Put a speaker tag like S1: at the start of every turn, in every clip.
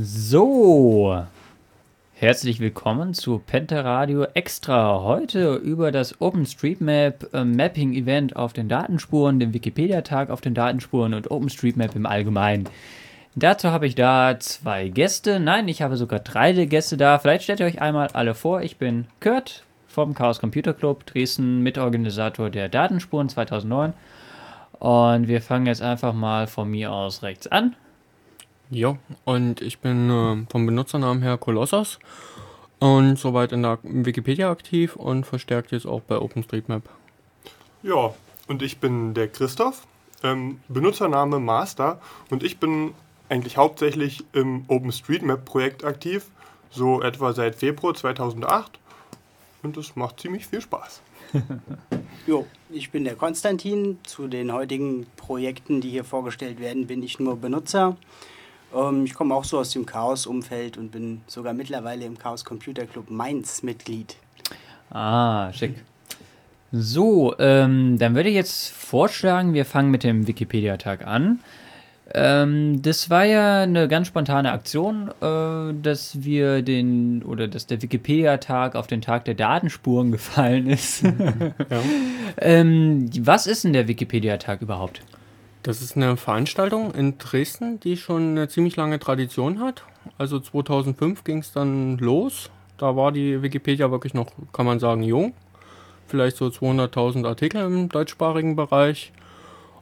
S1: So, herzlich willkommen zu Penta Radio Extra. Heute über das OpenStreetMap äh, Mapping Event auf den Datenspuren, den Wikipedia-Tag auf den Datenspuren und OpenStreetMap im Allgemeinen. Dazu habe ich da zwei Gäste. Nein, ich habe sogar drei Gäste da. Vielleicht stellt ihr euch einmal alle vor. Ich bin Kurt vom Chaos Computer Club Dresden, Mitorganisator der Datenspuren 2009. Und wir fangen jetzt einfach mal von mir aus rechts an.
S2: Ja, und ich bin äh, vom Benutzernamen her Kolossos und soweit in der Wikipedia aktiv und verstärkt jetzt auch bei OpenStreetMap.
S3: Ja, und ich bin der Christoph, ähm, Benutzername Master und ich bin eigentlich hauptsächlich im OpenStreetMap-Projekt aktiv, so etwa seit Februar 2008 und es macht ziemlich viel Spaß.
S4: jo, ich bin der Konstantin. Zu den heutigen Projekten, die hier vorgestellt werden, bin ich nur Benutzer. Ähm, ich komme auch so aus dem Chaos-Umfeld und bin sogar mittlerweile im Chaos Computer Club Mainz Mitglied.
S1: Ah, schick. So, ähm, dann würde ich jetzt vorschlagen, wir fangen mit dem Wikipedia-Tag an. Ähm, das war ja eine ganz spontane Aktion, äh, dass wir den oder dass der Wikipedia-Tag auf den Tag der Datenspuren gefallen ist. ja. ähm, was ist denn der Wikipedia-Tag überhaupt?
S2: Das ist eine Veranstaltung in Dresden, die schon eine ziemlich lange Tradition hat. Also 2005 ging es dann los. Da war die Wikipedia wirklich noch, kann man sagen, jung. Vielleicht so 200.000 Artikel im deutschsprachigen Bereich.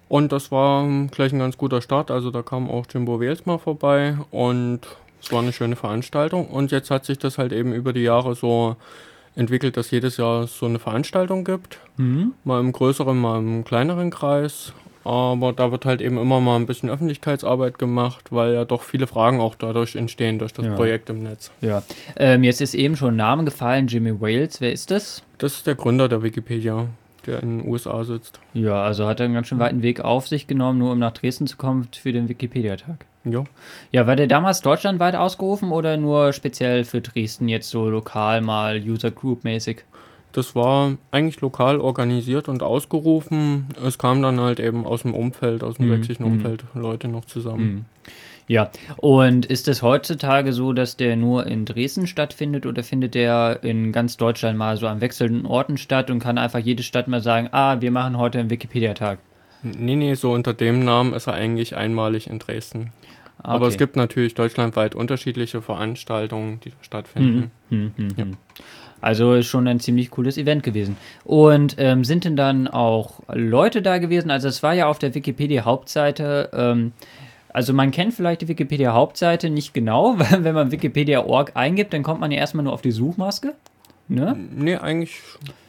S2: Und das war gleich ein ganz guter Start. Also da kam auch Jimbo Wales mal vorbei und es war eine schöne Veranstaltung. Und jetzt hat sich das halt eben über die Jahre so entwickelt, dass jedes Jahr so eine Veranstaltung gibt. Mhm. Mal im größeren, mal im kleineren Kreis. Aber da wird halt eben immer mal ein bisschen Öffentlichkeitsarbeit gemacht, weil ja doch viele Fragen auch dadurch entstehen, durch das ja. Projekt im Netz.
S1: Ja. Ähm, jetzt ist eben schon ein Name gefallen, Jimmy Wales. Wer ist das?
S2: Das ist der Gründer der Wikipedia, der in den USA sitzt.
S1: Ja, also hat er einen ganz schön weiten Weg auf sich genommen, nur um nach Dresden zu kommen für den Wikipedia-Tag.
S2: Ja.
S1: Ja, war der damals deutschlandweit ausgerufen oder nur speziell für Dresden jetzt so lokal mal User Group mäßig?
S2: Das war eigentlich lokal organisiert und ausgerufen. Es kam dann halt eben aus dem Umfeld, aus dem mhm. sächsischen mhm. Umfeld Leute noch zusammen. Mhm.
S1: Ja, und ist es heutzutage so, dass der nur in Dresden stattfindet oder findet der in ganz Deutschland mal so an wechselnden Orten statt und kann einfach jede Stadt mal sagen, ah, wir machen heute einen Wikipedia-Tag?
S2: Nee, nee, so unter dem Namen ist er eigentlich einmalig in Dresden. Okay. Aber es gibt natürlich deutschlandweit unterschiedliche Veranstaltungen, die stattfinden. Mhm. Mhm.
S1: Ja. Also ist schon ein ziemlich cooles Event gewesen. Und ähm, sind denn dann auch Leute da gewesen? Also es war ja auf der Wikipedia-Hauptseite. Ähm, also man kennt vielleicht die Wikipedia-Hauptseite nicht genau, weil wenn man Wikipedia.org eingibt, dann kommt man ja erstmal nur auf die Suchmaske.
S2: Ne? Nee, eigentlich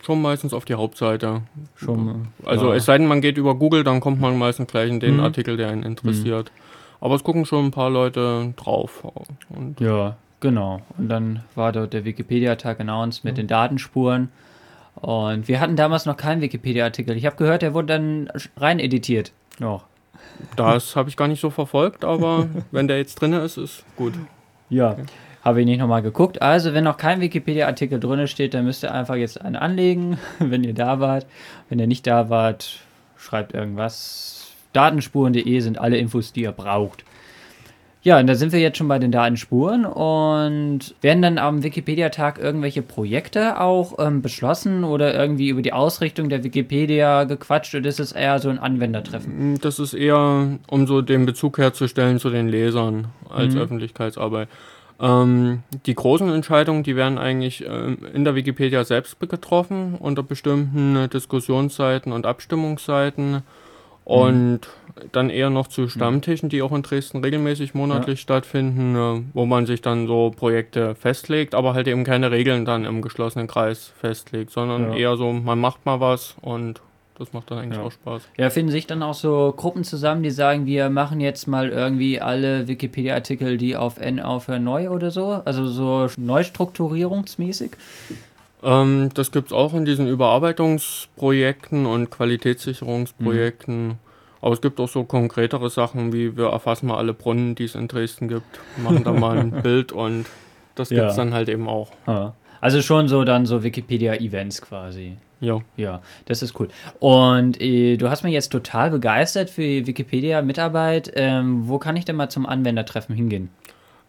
S2: schon meistens auf die Hauptseite. Schon. Also ja. es sei denn, man geht über Google, dann kommt man meistens gleich in den mhm. Artikel, der einen interessiert. Mhm. Aber es gucken schon ein paar Leute drauf.
S1: Und ja, Genau. Und dann war dort der Wikipedia-Tag announced mit mhm. den Datenspuren. Und wir hatten damals noch keinen Wikipedia-Artikel. Ich habe gehört, der wurde dann rein editiert. Noch.
S2: Das habe ich gar nicht so verfolgt, aber wenn der jetzt drin ist, ist gut.
S1: Ja. Okay. Habe ich nicht nochmal geguckt. Also, wenn noch kein Wikipedia-Artikel drin steht, dann müsst ihr einfach jetzt einen anlegen, wenn ihr da wart. Wenn ihr nicht da wart, schreibt irgendwas. Datenspuren.de sind alle Infos, die ihr braucht. Ja, und da sind wir jetzt schon bei den Datenspuren und werden dann am Wikipedia-Tag irgendwelche Projekte auch ähm, beschlossen oder irgendwie über die Ausrichtung der Wikipedia gequatscht oder ist es eher so ein Anwendertreffen?
S2: Mm, das ist eher, um so den Bezug herzustellen zu den Lesern als mhm. Öffentlichkeitsarbeit. Ähm, die großen Entscheidungen, die werden eigentlich äh, in der Wikipedia selbst getroffen, unter bestimmten Diskussionsseiten und Abstimmungsseiten. Und mhm. dann eher noch zu Stammtischen, die auch in Dresden regelmäßig monatlich ja. stattfinden, äh, wo man sich dann so Projekte festlegt, aber halt eben keine Regeln dann im geschlossenen Kreis festlegt, sondern ja. eher so, man macht mal was und das macht dann eigentlich
S1: ja.
S2: auch Spaß.
S1: Ja, finden sich dann auch so Gruppen zusammen, die sagen, wir machen jetzt mal irgendwie alle Wikipedia-Artikel, die auf N aufhören, neu oder so? Also so neustrukturierungsmäßig?
S2: Ähm, das gibt es auch in diesen Überarbeitungsprojekten und Qualitätssicherungsprojekten. Mhm. Aber es gibt auch so konkretere Sachen, wie wir erfassen mal alle Brunnen, die es in Dresden gibt, machen da mal ein Bild und das gibt es ja. dann halt eben auch.
S1: Also schon so dann so Wikipedia-Events quasi.
S2: Ja.
S1: Ja, das ist cool. Und äh, du hast mich jetzt total begeistert für Wikipedia-Mitarbeit. Ähm, wo kann ich denn mal zum Anwendertreffen hingehen?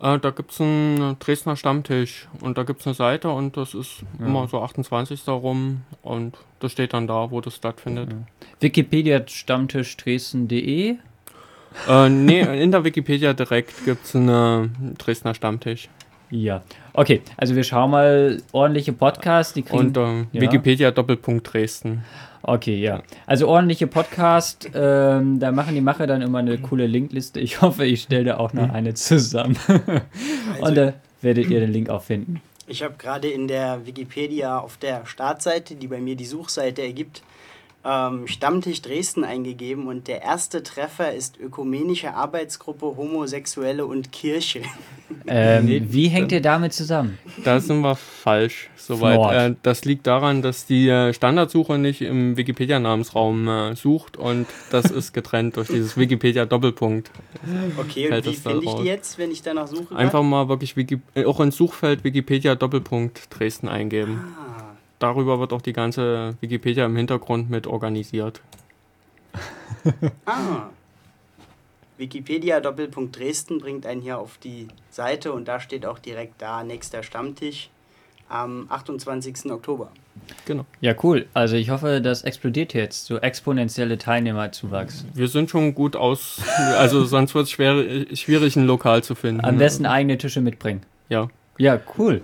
S2: Äh, da gibt es einen Dresdner Stammtisch und da gibt es eine Seite und das ist
S5: Ja.
S2: immer so 28. rum und das steht dann da, wo das stattfindet.
S5: Wikipedia Stammtisch Dresden.de.
S2: Äh, nee, in der Wikipedia direkt gibt es einen Dresdner Stammtisch.
S5: Ja. Okay, also wir schauen mal ordentliche Podcasts, die kriegen.
S2: Und äh,
S5: ja.
S2: Wikipedia Doppelpunkt Dresden.
S5: Okay, ja. Also ordentliche Podcast, ähm, da machen die Macher dann immer eine coole Linkliste. Ich hoffe, ich stelle da auch noch eine zusammen. Und da werdet ihr den Link auch finden.
S4: Ich habe gerade in der Wikipedia auf der Startseite, die bei mir die Suchseite ergibt, ähm, Stammtisch Dresden eingegeben und der erste Treffer ist Ökumenische Arbeitsgruppe Homosexuelle und Kirche.
S5: Ähm, wie hängt ihr damit zusammen?
S2: Da sind wir falsch soweit. Äh, das liegt daran, dass die äh, Standardsuche nicht im Wikipedia-Namensraum äh, sucht und das ist getrennt durch dieses Wikipedia-Doppelpunkt.
S4: Okay, und wie finde ich die jetzt, wenn ich danach suche?
S2: Einfach mal wirklich Wiki äh, auch ins Suchfeld Wikipedia Doppelpunkt Dresden eingeben.
S4: Ah,
S2: Darüber wird auch die ganze Wikipedia im Hintergrund mit organisiert.
S4: ah. Wikipedia Doppelpunkt Dresden bringt einen hier auf die Seite und da steht auch direkt da nächster Stammtisch am 28. Oktober.
S2: Genau.
S5: Ja, cool. Also ich hoffe, das explodiert jetzt. So exponentielle Teilnehmerzuwachs.
S2: Wir sind schon gut aus, also sonst wird es schwer, schwierig, ein Lokal zu finden.
S5: Am besten eigene Tische mitbringen.
S2: Ja.
S5: Ja, cool.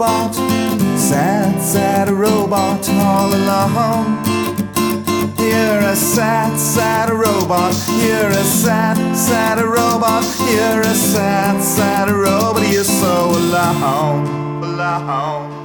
S6: Robot, sad, sad robot, all alone.
S5: You're a sad, sad robot. You're a sad, sad robot. You're a sad, sad robot. You're so alone, alone,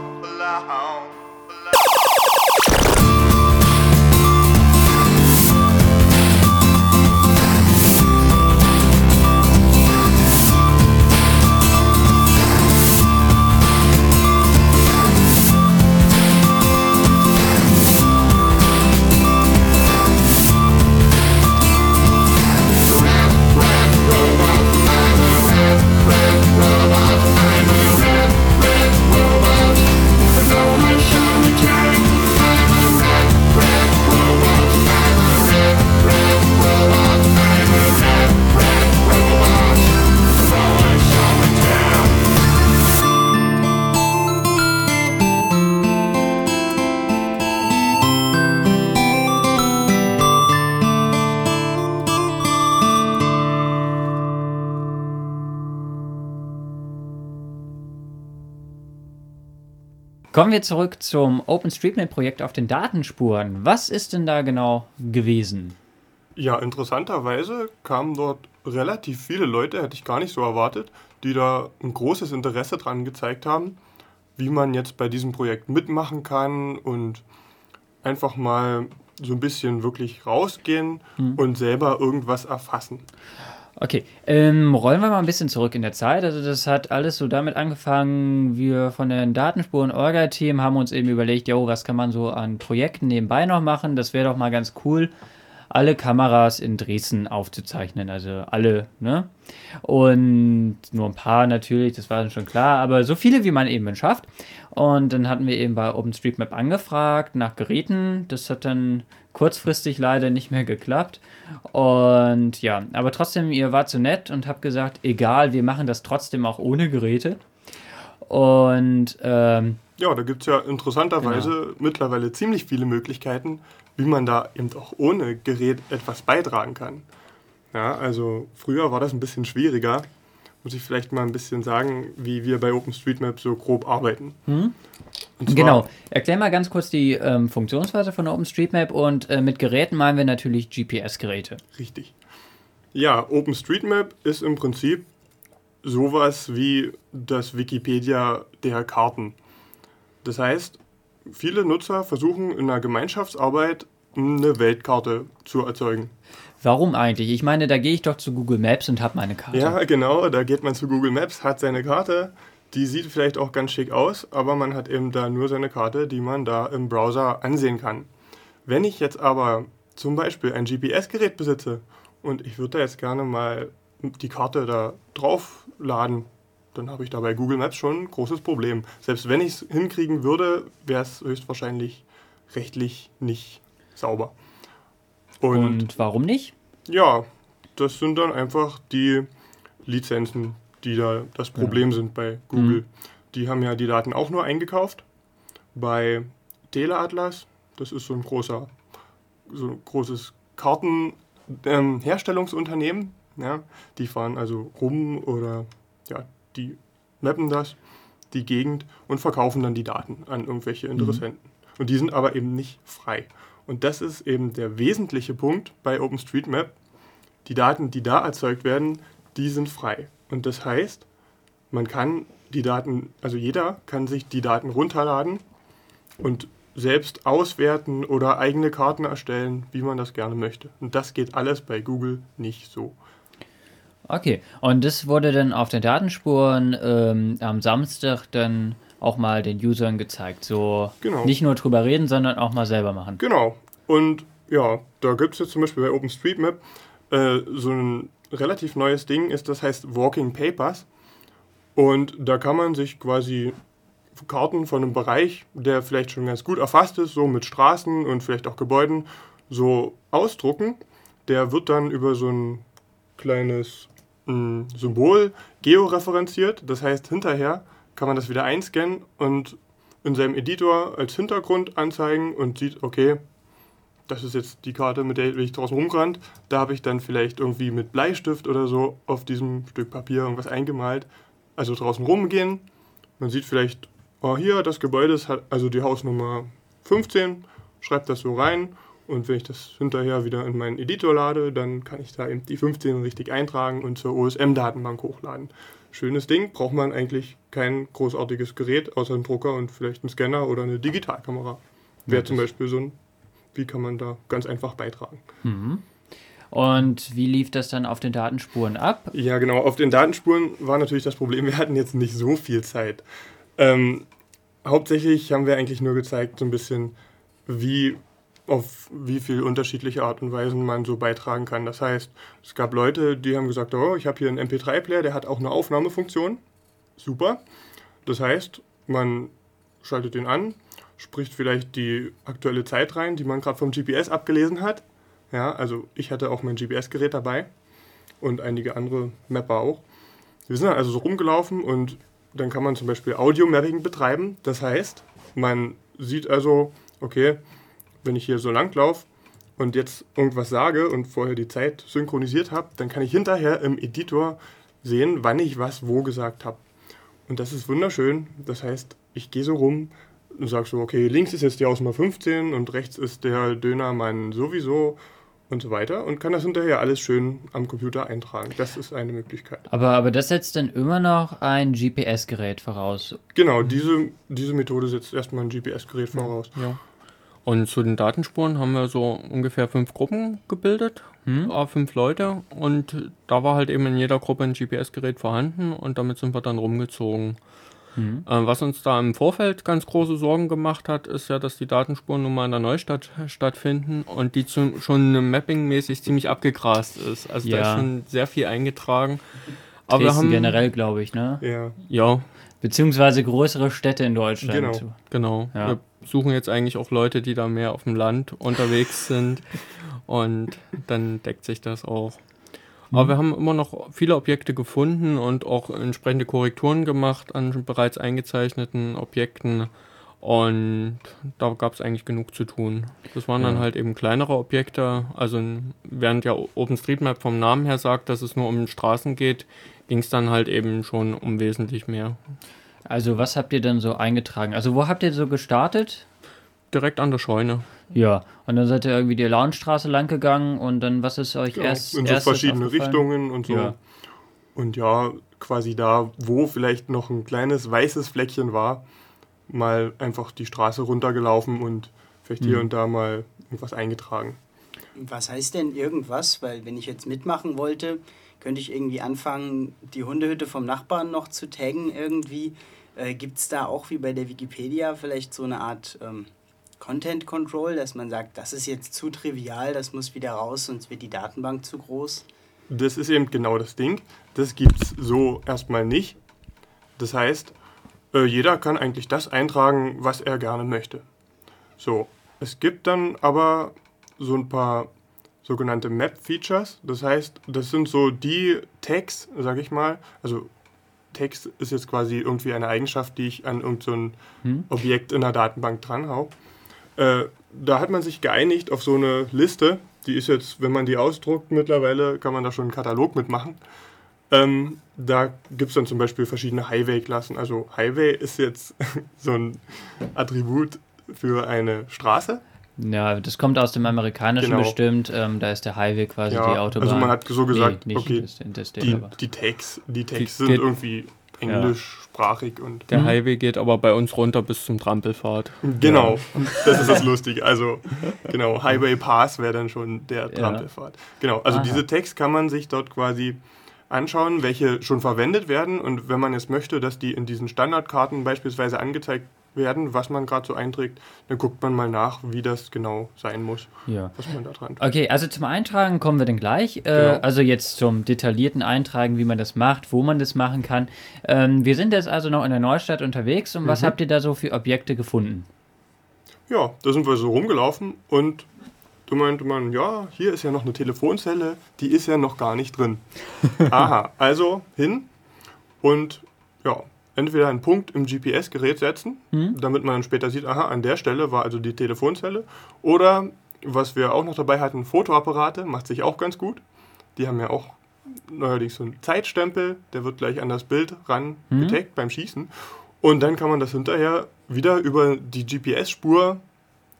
S1: Kommen wir zurück zum OpenStreetMap-Projekt auf den Datenspuren. Was ist denn da genau gewesen?
S3: Ja, interessanterweise kamen dort relativ viele Leute, hätte ich gar nicht so erwartet, die da ein großes Interesse dran gezeigt haben, wie man jetzt bei diesem Projekt mitmachen kann und einfach mal so ein bisschen wirklich rausgehen und selber irgendwas erfassen.
S1: Okay, ähm, rollen wir mal ein bisschen zurück in der Zeit. Also das hat alles so damit angefangen, wir von den Datenspuren-Orga-Team haben uns eben überlegt, jo, was kann man so an Projekten nebenbei noch machen? Das wäre doch mal ganz cool, alle Kameras in Dresden aufzuzeichnen. Also alle, ne? Und nur ein paar natürlich, das war dann schon klar, aber so viele, wie man eben schafft. Und dann hatten wir eben bei OpenStreetMap angefragt nach Geräten. Das hat dann kurzfristig leider nicht mehr geklappt. Und ja, aber trotzdem, ihr wart so nett und habt gesagt, egal, wir machen das trotzdem auch ohne Geräte. Und ähm,
S3: Ja, da gibt es ja interessanterweise mittlerweile ziemlich viele Möglichkeiten, wie man da eben auch ohne Gerät etwas beitragen kann. Ja, also früher war das ein bisschen schwieriger. Muss ich vielleicht mal ein bisschen sagen, wie wir bei OpenStreetMap so grob arbeiten. Zwar-
S1: genau, erklär mal ganz kurz die ähm, Funktionsweise von OpenStreetMap und äh, mit Geräten meinen wir natürlich GPS-Geräte.
S3: Richtig. Ja, OpenStreetMap ist im Prinzip sowas wie das Wikipedia der Karten. Das heißt, viele Nutzer versuchen in einer Gemeinschaftsarbeit eine Weltkarte zu erzeugen.
S1: Warum eigentlich? Ich meine, da gehe ich doch zu Google Maps und habe meine Karte.
S3: Ja, genau, da geht man zu Google Maps, hat seine Karte, die sieht vielleicht auch ganz schick aus, aber man hat eben da nur seine Karte, die man da im Browser ansehen kann. Wenn ich jetzt aber zum Beispiel ein GPS-Gerät besitze und ich würde da jetzt gerne mal die Karte da draufladen, dann habe ich da bei Google Maps schon ein großes Problem. Selbst wenn ich es hinkriegen würde, wäre es höchstwahrscheinlich rechtlich nicht sauber.
S1: Und warum nicht?
S3: Ja, das sind dann einfach die Lizenzen, die da das Problem sind bei Google. Die haben ja die Daten auch nur eingekauft. Bei Teleatlas, das ist so ein großer, so ein großes Kartenherstellungsunternehmen. ja, die fahren also rum oder ja, die mappen das, die Gegend und verkaufen dann die Daten an irgendwelche Interessenten. Und die sind aber eben nicht frei. Und das ist eben der wesentliche Punkt bei OpenStreetMap. Die Daten, die da erzeugt werden, die sind frei. Und das heißt, man kann die Daten, also jeder kann sich die Daten runterladen und selbst auswerten oder eigene Karten erstellen, wie man das gerne möchte. Und das geht alles bei Google nicht so.
S1: Okay, und das wurde dann auf den Datenspuren ähm, am Samstag dann auch mal den Usern gezeigt. So
S3: Genau.
S1: nicht nur drüber reden, sondern auch mal selber machen.
S3: Genau. Und ja, da gibt es jetzt zum Beispiel bei OpenStreetMap äh, so ein relativ neues Ding, ist das heißt Walking Papers. Und da kann man sich quasi Karten von einem Bereich, der vielleicht schon ganz gut erfasst ist, so mit Straßen und vielleicht auch Gebäuden, so ausdrucken. Der wird dann über so ein kleines Symbol georeferenziert. Das heißt, hinterher kann man das wieder einscannen und in seinem Editor als Hintergrund anzeigen und sieht, okay, das ist jetzt die Karte, mit der ich draußen rumgerannt. Da habe ich dann vielleicht irgendwie mit Bleistift oder so auf diesem Stück Papier irgendwas eingemalt. Also draußen rumgehen. Man sieht vielleicht oh, hier, das Gebäude ist also die Hausnummer 15, schreibe das so rein und wenn ich das hinterher wieder in meinen Editor lade, dann kann ich da eben die 15 richtig eintragen und zur OSM-Datenbank hochladen. Schönes Ding, braucht man eigentlich kein großartiges Gerät, außer einen Drucker und vielleicht einen Scanner oder eine Digitalkamera. Wäre zum Beispiel so ein, wie kann man da ganz einfach beitragen.
S1: Und wie lief das dann auf den Datenspuren ab?
S3: Ja, genau. Auf den Datenspuren war natürlich das Problem, wir hatten jetzt nicht so viel Zeit. Ähm, hauptsächlich haben wir eigentlich nur gezeigt, so ein bisschen, wie auf wie viel unterschiedliche Art und Weisen man so beitragen kann. Das heißt, es gab Leute, die haben gesagt, oh, ich habe hier einen MP3-Player, der hat auch eine Aufnahmefunktion. Super. Das heißt, man schaltet den an, spricht vielleicht die aktuelle Zeit rein, die man gerade vom GPS abgelesen hat. Ja, also ich hatte auch mein GPS-Gerät dabei und einige andere Mapper auch. Wir sind also so rumgelaufen und dann kann man zum Beispiel Audio-Mapping betreiben. Das heißt, man sieht also, okay, wenn ich hier so lang laufe und jetzt irgendwas sage und vorher die Zeit synchronisiert habe, dann kann ich hinterher im Editor sehen, wann ich was wo gesagt habe. Und das ist wunderschön. Das heißt, ich gehe so rum und sage so, okay, links ist jetzt die Hausnummer 15 und rechts ist der Dönermann sowieso und so weiter und kann das hinterher alles schön am Computer eintragen. Das ist eine Möglichkeit.
S1: Aber, aber das setzt dann immer noch ein GPS-Gerät voraus.
S3: Genau, diese, diese Methode setzt erstmal ein GPS-Gerät voraus.
S2: Ja. Und zu den Datenspuren haben wir so ungefähr fünf Gruppen gebildet,
S1: Hm?
S2: äh, fünf Leute. Und da war halt eben in jeder Gruppe ein GPS-Gerät vorhanden und damit sind wir dann rumgezogen.
S1: Hm?
S2: Äh, was uns da im Vorfeld ganz große Sorgen gemacht hat, ist ja, dass die Datenspuren nun mal in der Neustadt stattfinden und die zum, schon mappingmäßig ziemlich abgegrast ist. Also da
S1: Ja.
S2: ist schon sehr viel eingetragen. Aber wir
S1: Dresden
S2: haben
S1: generell, glaube ich, ne?
S3: Ja,
S2: ja,
S1: Beziehungsweise größere Städte in Deutschland.
S3: Genau.
S2: Genau.
S1: Ja.
S2: Wir suchen jetzt eigentlich auch Leute, die da mehr auf dem Land unterwegs sind. Und dann deckt sich das auch. Aber wir haben immer noch viele Objekte gefunden und auch entsprechende Korrekturen gemacht an bereits eingezeichneten Objekten. Und da gab es eigentlich genug zu tun. Das waren dann
S1: Ja.
S2: halt eben kleinere Objekte. Also während ja OpenStreetMap vom Namen her sagt, dass es nur um Straßen geht, ging es dann halt eben schon um wesentlich mehr.
S1: Also was habt ihr denn so eingetragen? Also wo habt ihr so gestartet?
S2: Direkt an der Scheune.
S1: Ja, und dann seid ihr irgendwie die Launstraße lang gegangen und dann, was ist euch
S3: genau.
S1: erst
S3: in so verschiedene? Richtungen und so.
S1: Ja.
S3: Und ja, quasi da, wo vielleicht noch ein kleines weißes Fleckchen war, mal einfach die Straße runtergelaufen und vielleicht hier
S1: Mhm.
S3: und da mal irgendwas eingetragen.
S4: Was heißt denn irgendwas? Weil wenn ich jetzt mitmachen wollte, könnte ich irgendwie anfangen, die Hundehütte vom Nachbarn noch zu taggen irgendwie. Äh, Gibt es da auch wie bei der Wikipedia vielleicht so eine Art ähm, Content Control, dass man sagt, das ist jetzt zu trivial, das muss wieder raus, sonst wird die Datenbank zu groß?
S3: Das ist eben genau das Ding. Das gibt es so erstmal nicht. Das heißt, äh, jeder kann eigentlich das eintragen, was er gerne möchte. So, es gibt dann aber so ein paar sogenannte Map-Features. Das heißt, das sind so die Tags, sag ich mal. Also Text ist jetzt quasi irgendwie eine Eigenschaft, die ich an irgendein so
S1: Hm?
S3: Objekt in der Datenbank dranhau. Äh, da hat man sich geeinigt auf so eine Liste. Die ist jetzt, wenn man die ausdruckt mittlerweile, kann man da schon einen Katalog mitmachen. Ähm, da gibt es dann zum Beispiel verschiedene Highway-Klassen. Also Highway ist jetzt so ein Attribut für eine Straße.
S1: Ja, das kommt aus dem Amerikanischen
S3: Genau.
S1: bestimmt. Ähm, da ist der Highway quasi
S3: Ja,
S1: die Autobahn.
S3: also man hat so gesagt,
S1: nee, nicht
S3: okay,
S1: das Interstate,
S3: Die, die Tags, die Tags
S2: Die-
S3: sind
S2: die-
S3: irgendwie englischsprachig und
S2: Der
S1: Mhm.
S2: Highway geht aber bei uns runter bis zum Trampelpfad.
S3: Genau, das ist das Lustige. Also, genau, Highway Pass wäre dann schon der Trampelpfad. Genau, also
S1: Aha.
S3: diese Tags kann man sich dort quasi anschauen, welche schon verwendet werden. Und wenn man jetzt möchte, dass die in diesen Standardkarten beispielsweise angezeigt werden, was man gerade so einträgt, dann guckt man mal nach, wie das genau sein muss,
S1: ja.
S3: was man da dran tut.
S1: Okay, also zum Eintragen kommen wir dann gleich. Äh,
S3: Genau.
S1: Also jetzt zum detaillierten Eintragen, wie man das macht, wo man das machen kann. Ähm, wir sind jetzt also noch in der Neustadt unterwegs und was
S3: Mhm.
S1: habt ihr da so für Objekte gefunden?
S3: Ja, da sind wir so rumgelaufen und da meinte man, ja, hier ist ja noch eine Telefonzelle, die ist ja noch gar nicht drin. Aha, also hin und ja, entweder einen Punkt im GPS-Gerät setzen,
S1: Hm?
S3: damit man dann später sieht, aha, an der Stelle war also die Telefonzelle. Oder, was wir auch noch dabei hatten, Fotoapparate, macht sich auch ganz gut. Die haben ja auch neuerdings so einen Zeitstempel, der wird gleich an das Bild ran
S1: Mhm.
S3: getaggt beim Schießen. Und dann kann man das hinterher wieder über die GPS-Spur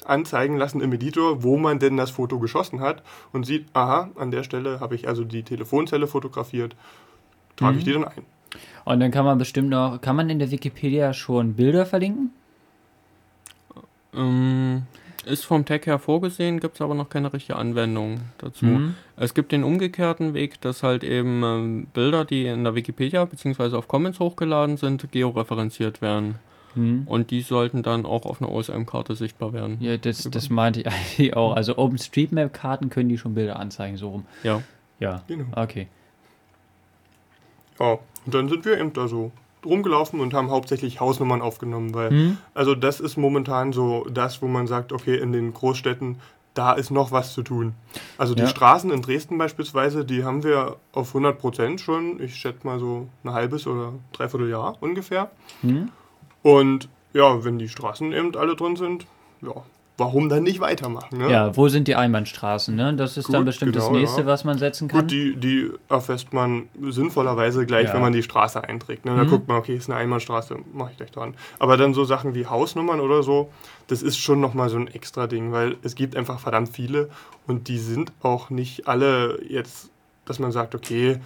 S3: anzeigen lassen im Editor, wo man denn das Foto geschossen hat und sieht, aha, an der Stelle habe ich also die Telefonzelle fotografiert, trage ich die dann ein.
S1: Und dann kann man bestimmt noch, kann man in der Wikipedia schon Bilder verlinken?
S2: Ähm, ist vom Tag her vorgesehen, gibt es aber noch keine richtige Anwendung dazu.
S1: Mhm.
S2: Es gibt den umgekehrten Weg, dass halt eben ähm, Bilder, die in der Wikipedia bzw. auf Commons hochgeladen sind, georeferenziert werden.
S1: Mhm.
S2: Und die sollten dann auch auf einer OSM-Karte sichtbar werden.
S1: Ja, das, das meinte ich eigentlich auch. Also OpenStreetMap-Karten können die schon Bilder anzeigen, so rum.
S2: Ja.
S1: Ja,
S3: Genau.
S1: okay.
S3: Ja, und dann sind wir eben da so rumgelaufen und haben hauptsächlich Hausnummern aufgenommen, weil
S1: Mhm.
S3: also das ist momentan so das, wo man sagt, okay, in den Großstädten, da ist noch was zu tun. Also die
S1: Ja.
S3: Straßen in Dresden beispielsweise, die haben wir auf 100 Prozent schon, ich schätze mal so ein halbes oder dreiviertel Jahr ungefähr.
S1: Mhm.
S3: Und ja, wenn die Straßen eben alle drin sind, ja, warum dann nicht weitermachen? Ne?
S1: Ja, wo sind die Einbahnstraßen? Ne? Das ist dann
S3: Gut,
S1: bestimmt das
S3: genau,
S1: nächste,
S3: ja.
S1: was man setzen kann.
S3: Gut, die, die erfasst man sinnvollerweise gleich,
S1: Ja.
S3: wenn man die Straße einträgt. Ne? Da
S1: Mhm.
S3: guckt man, okay, ist eine Einbahnstraße, mache ich gleich dran. Aber dann so Sachen wie Hausnummern oder so, das ist schon nochmal so ein extra Ding, weil es gibt einfach verdammt viele und die sind auch nicht alle jetzt, dass man sagt, okay,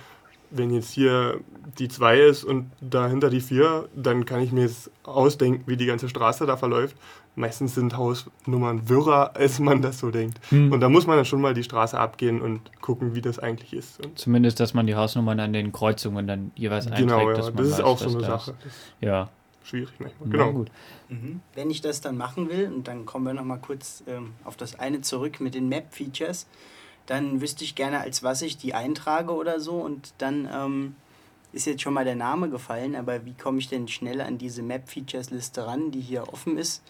S3: wenn jetzt hier die 2 ist und dahinter die 4, dann kann ich mir jetzt ausdenken, wie die ganze Straße da verläuft. Meistens sind Hausnummern wirrer, als man das so denkt.
S1: Hm.
S3: Und da muss man dann schon mal die Straße abgehen und gucken, wie das eigentlich ist. Und
S1: Zumindest, dass man die Hausnummern an den Kreuzungen dann jeweils einträgt.
S3: genau, ja,
S1: dass
S3: das
S1: man
S3: ist
S1: weiß,
S3: auch so eine Sache.
S1: Ja,
S3: schwierig manchmal.
S1: Na
S3: Genau.
S1: gut.
S4: Mhm. Wenn ich das dann machen will, und dann kommen wir nochmal kurz ähm, auf das eine zurück mit den Map-Features, dann wüsste ich gerne, als was ich die eintrage oder so. Und dann ähm, ist jetzt schon mal der Name gefallen, aber wie komme ich denn schnell an diese Map-Features-Liste ran, die hier offen ist?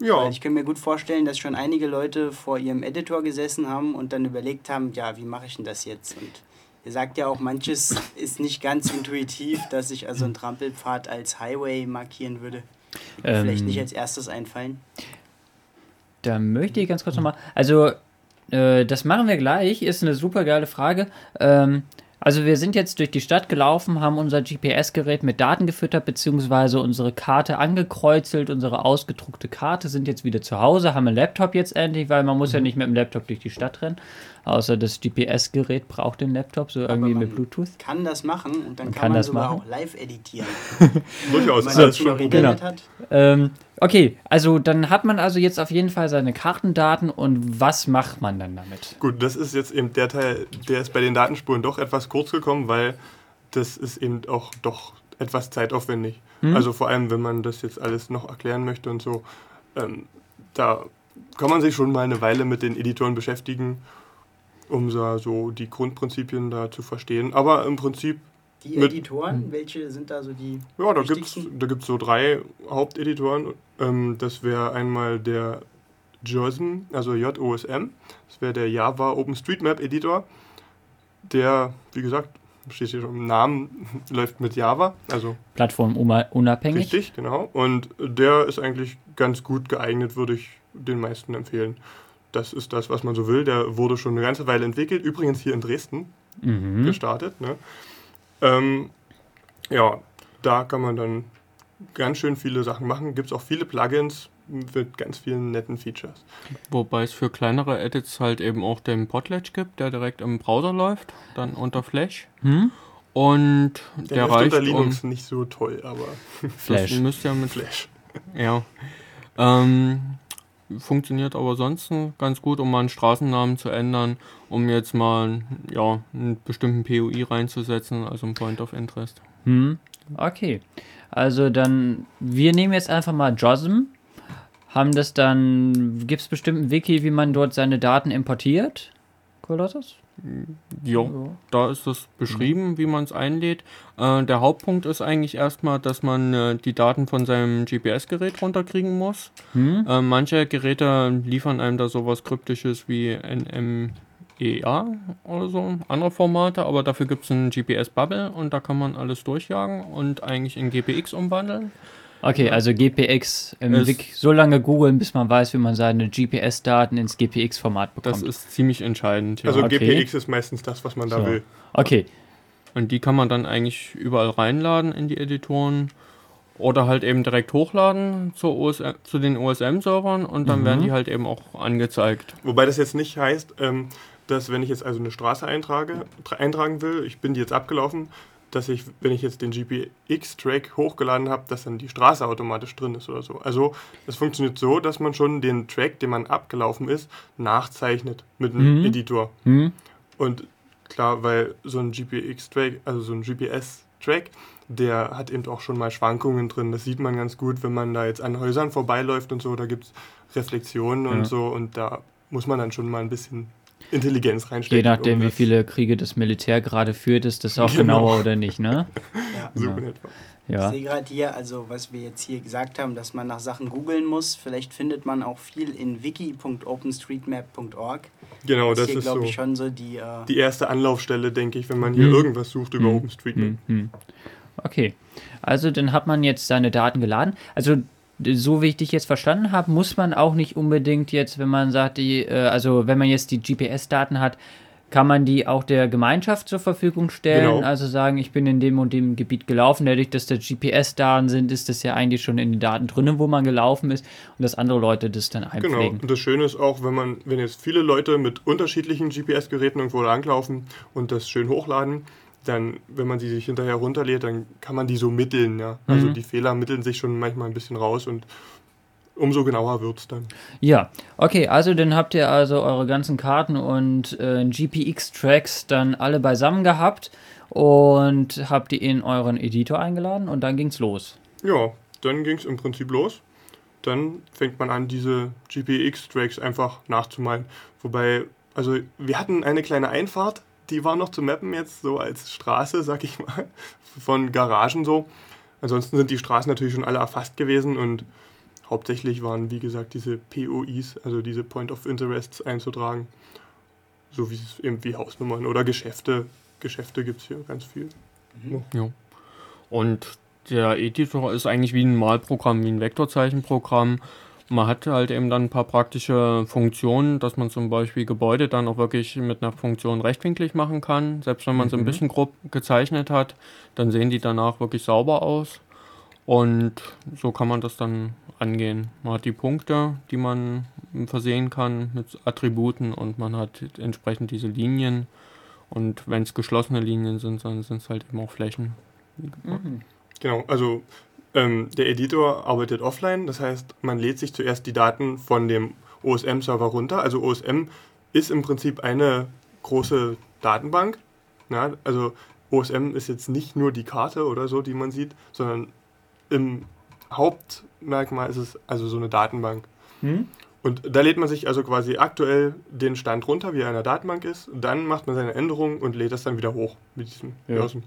S3: Ja,
S4: Weil ich kann mir gut vorstellen, dass schon einige Leute vor ihrem Editor gesessen haben und dann überlegt haben, ja, wie mache ich denn das jetzt? Und ihr sagt ja auch, manches ist nicht ganz intuitiv, dass ich also einen Trampelpfad als Highway markieren würde.
S1: Ähm,
S4: Vielleicht nicht als erstes einfallen.
S1: Da möchte ich ganz kurz nochmal. Also, äh, das machen wir gleich. Ist eine super geile Frage. Ähm, also, wir sind jetzt durch die Stadt gelaufen, haben unser GPS-Gerät mit Daten gefüttert, beziehungsweise unsere Karte angekreuzelt, unsere ausgedruckte Karte, sind jetzt wieder zu Hause, haben einen Laptop jetzt endlich, weil man muss
S4: Mhm.
S1: ja nicht mit dem Laptop durch die Stadt rennen. Außer das GPS-Gerät braucht den Laptop, so irgendwie
S4: man
S1: mit Bluetooth.
S4: Kann das machen und dann
S1: Man
S4: kann,
S1: kann
S4: man
S1: das
S4: sogar
S1: machen.
S4: auch live editieren.
S3: durchaus.
S4: Wenn
S3: Ist
S4: man
S3: das schon
S4: Internet hat.
S1: Ähm, okay, also dann hat man also jetzt auf jeden Fall seine Kartendaten und was macht man dann damit?
S3: Gut, das ist jetzt eben der Teil, der ist bei den Datenspuren doch etwas kurz gekommen, weil das ist eben auch doch etwas zeitaufwendig.
S1: Hm?
S3: Also vor allem, wenn man das jetzt alles noch erklären möchte und so, ähm, da kann man sich schon mal eine Weile mit den Editoren beschäftigen, um so, so die Grundprinzipien da zu verstehen. Aber im Prinzip
S4: Die
S3: Mit-
S4: Editoren, welche sind da so die
S3: Ja, da gibt es da gibt's so drei Haupteditoren. Ähm, das wäre einmal der JOSM, also JOSM. Das wäre der Java OpenStreetMap Editor. Der, wie gesagt, steht hier schon im Namen, läuft mit Java. Also
S1: Plattform unabhängig?
S3: richtig, genau. Und der ist eigentlich ganz gut geeignet, würde ich den meisten empfehlen. Das ist das, was man so will. Der wurde schon eine ganze Weile entwickelt. Übrigens hier in Dresden
S1: Mhm.
S3: gestartet. Ne? Ähm, ja, da kann man dann ganz schön viele Sachen machen. Gibt es auch viele Plugins mit ganz vielen netten Features.
S2: Wobei es für kleinere Edits halt eben auch den Potlatch gibt, der direkt im Browser läuft, dann unter Flash.
S1: Hm?
S2: Und der,
S3: Der, ist
S2: reicht
S3: unter
S2: um,
S3: Linux nicht so toll, aber
S1: Flash.
S2: Das müsst ihr mit
S3: Flash.
S2: Ja. Ähm, funktioniert aber sonst ganz gut, um mal einen Straßennamen zu ändern, um jetzt mal ja, einen bestimmten POI reinzusetzen, also ein Point of Interest.
S1: Hm? Okay. Also dann, wir nehmen jetzt einfach mal JOSM, haben das dann, gibt es bestimmt ein Wiki, wie man dort seine Daten importiert? Colossus?
S2: Jo, da ist es beschrieben, wie man es einlädt. Äh, der Hauptpunkt ist eigentlich erstmal, dass man äh, die Daten von seinem GPS-Gerät runterkriegen muss.
S1: Hm?
S2: Äh, manche Geräte liefern einem da sowas Kryptisches wie NMEA oder so, andere Formate, aber dafür gibt es einen GPS-Bubble und da kann man alles durchjagen und eigentlich in GPX umwandeln.
S1: Okay, also GPX im
S2: Es-
S1: Wiki so lange googeln, bis man weiß, wie man seine GPS-Daten ins GPX-Format bekommt.
S2: Das ist ziemlich entscheidend. Ja.
S3: Also
S1: okay.
S3: GPX ist meistens das, was man da
S1: So.
S3: will.
S1: okay,
S2: und die kann man dann eigentlich überall reinladen in die Editoren Oder halt eben direkt hochladen zur OSM, zu den OSM-Servern und dann werden die halt eben auch angezeigt.
S3: Wobei das jetzt nicht heißt, ähm, dass wenn ich jetzt also eine Straße eintrage, tra- eintragen will, ich bin die jetzt abgelaufen, dass ich, wenn ich jetzt den GPX-Track hochgeladen habe, dass dann die Straße automatisch drin ist oder so. Also es funktioniert so, dass man schon den Track, den man abgelaufen ist, nachzeichnet mit einem
S1: Mhm.
S3: Editor.
S1: Hm?
S3: Und klar, weil so ein GPX-Track, also so ein GPS-Track, der hat eben auch schon mal Schwankungen drin. Das sieht man ganz gut, wenn man da jetzt an Häusern vorbeiläuft und so. Da gibt es Reflexionen und
S1: Ja.
S3: so. Und da muss man dann schon mal ein bisschen Intelligenz
S1: Je
S3: reinstecken.
S1: nachdem,
S3: um
S1: wie viele Kriege das Militär gerade führt, ist das auch
S3: Genau.
S1: genauer oder nicht, ne?
S4: Ja.
S3: So
S1: Ja.
S3: in etwa.
S4: Ich
S1: Ja.
S4: sehe gerade hier, also was wir jetzt hier gesagt haben, dass man nach Sachen googeln muss. Vielleicht findet man auch viel in wiki.openstreetmap.org.
S3: Genau,
S4: Das
S3: das
S4: ist hier,
S3: ist
S4: glaube
S3: so
S4: ich, schon so die. Äh,
S3: die erste Anlaufstelle, denke ich, wenn man hier
S1: Mhm.
S3: irgendwas sucht über
S1: Mhm.
S3: OpenStreetMap.
S1: Hm, hm. Okay. Also dann hat man jetzt seine Daten geladen. Also so wie ich dich jetzt verstanden habe, muss man auch nicht unbedingt jetzt, wenn man sagt, die, äh, also wenn man jetzt die GPS-Daten hat, kann man die auch der Gemeinschaft zur Verfügung stellen.
S3: Genau.
S1: Also sagen, ich bin in dem und dem Gebiet gelaufen. Dadurch, dass da GPS-Daten sind, ist das ja eigentlich schon in den Daten drin, wo man gelaufen ist und dass andere Leute das dann
S3: Genau.
S1: einpflegen.
S3: Und das Schöne ist auch, wenn man, wenn jetzt viele Leute mit unterschiedlichen GPS-Geräten irgendwo langlaufen und das schön hochladen, dann, wenn man sie sich hinterher runterlädt, dann kann man die so mitteln, ja. Also
S1: Mhm.
S3: die Fehler mitteln sich schon manchmal ein bisschen raus und umso genauer wird es dann.
S1: Ja, okay, also dann habt ihr also eure ganzen Karten und äh, GPX-Tracks dann alle beisammen gehabt und habt die in euren Editor eingeladen und dann ging's los.
S3: Ja, dann ging es im Prinzip los. Dann fängt man an, diese GPX-Tracks einfach nachzumalen. Wobei, also wir hatten eine kleine Einfahrt, die war noch zu mappen jetzt so als Straße, sag ich mal, von Garagen so. Ansonsten sind die Straßen natürlich schon alle erfasst gewesen und hauptsächlich waren, wie gesagt, diese POIs, also diese Point of Interests einzutragen. So wie es eben wie Hausnummern oder Geschäfte. Geschäfte gibt es hier ganz viel.
S2: Ja. Und der Editor ist eigentlich wie ein Malprogramm, wie ein Vektorzeichenprogramm. Man hat halt eben dann ein paar praktische Funktionen, dass man zum Beispiel Gebäude dann auch wirklich mit einer Funktion rechtwinklig machen kann. Selbst wenn man sie ein bisschen grob gezeichnet hat, dann sehen die danach wirklich sauber aus. Und so kann man das dann angehen. Man hat die Punkte, die man versehen kann mit Attributen und man hat entsprechend diese Linien. Und wenn es geschlossene Linien sind, dann sind es halt eben auch Flächen.
S3: Genau, also ähm, der Editor arbeitet offline, das heißt, man lädt sich zuerst die Daten von dem OSM-Server runter. Also OSM ist im Prinzip eine große Datenbank. Ja, also OSM ist jetzt nicht nur die Karte oder so, die man sieht, sondern im Hauptmerkmal ist es also so eine Datenbank.
S1: Hm?
S3: Und da lädt man sich also quasi aktuell den Stand runter, wie er in der Datenbank ist. Dann macht man seine Änderungen und lädt das dann wieder hoch mit diesem
S1: Ja.
S3: Börsen.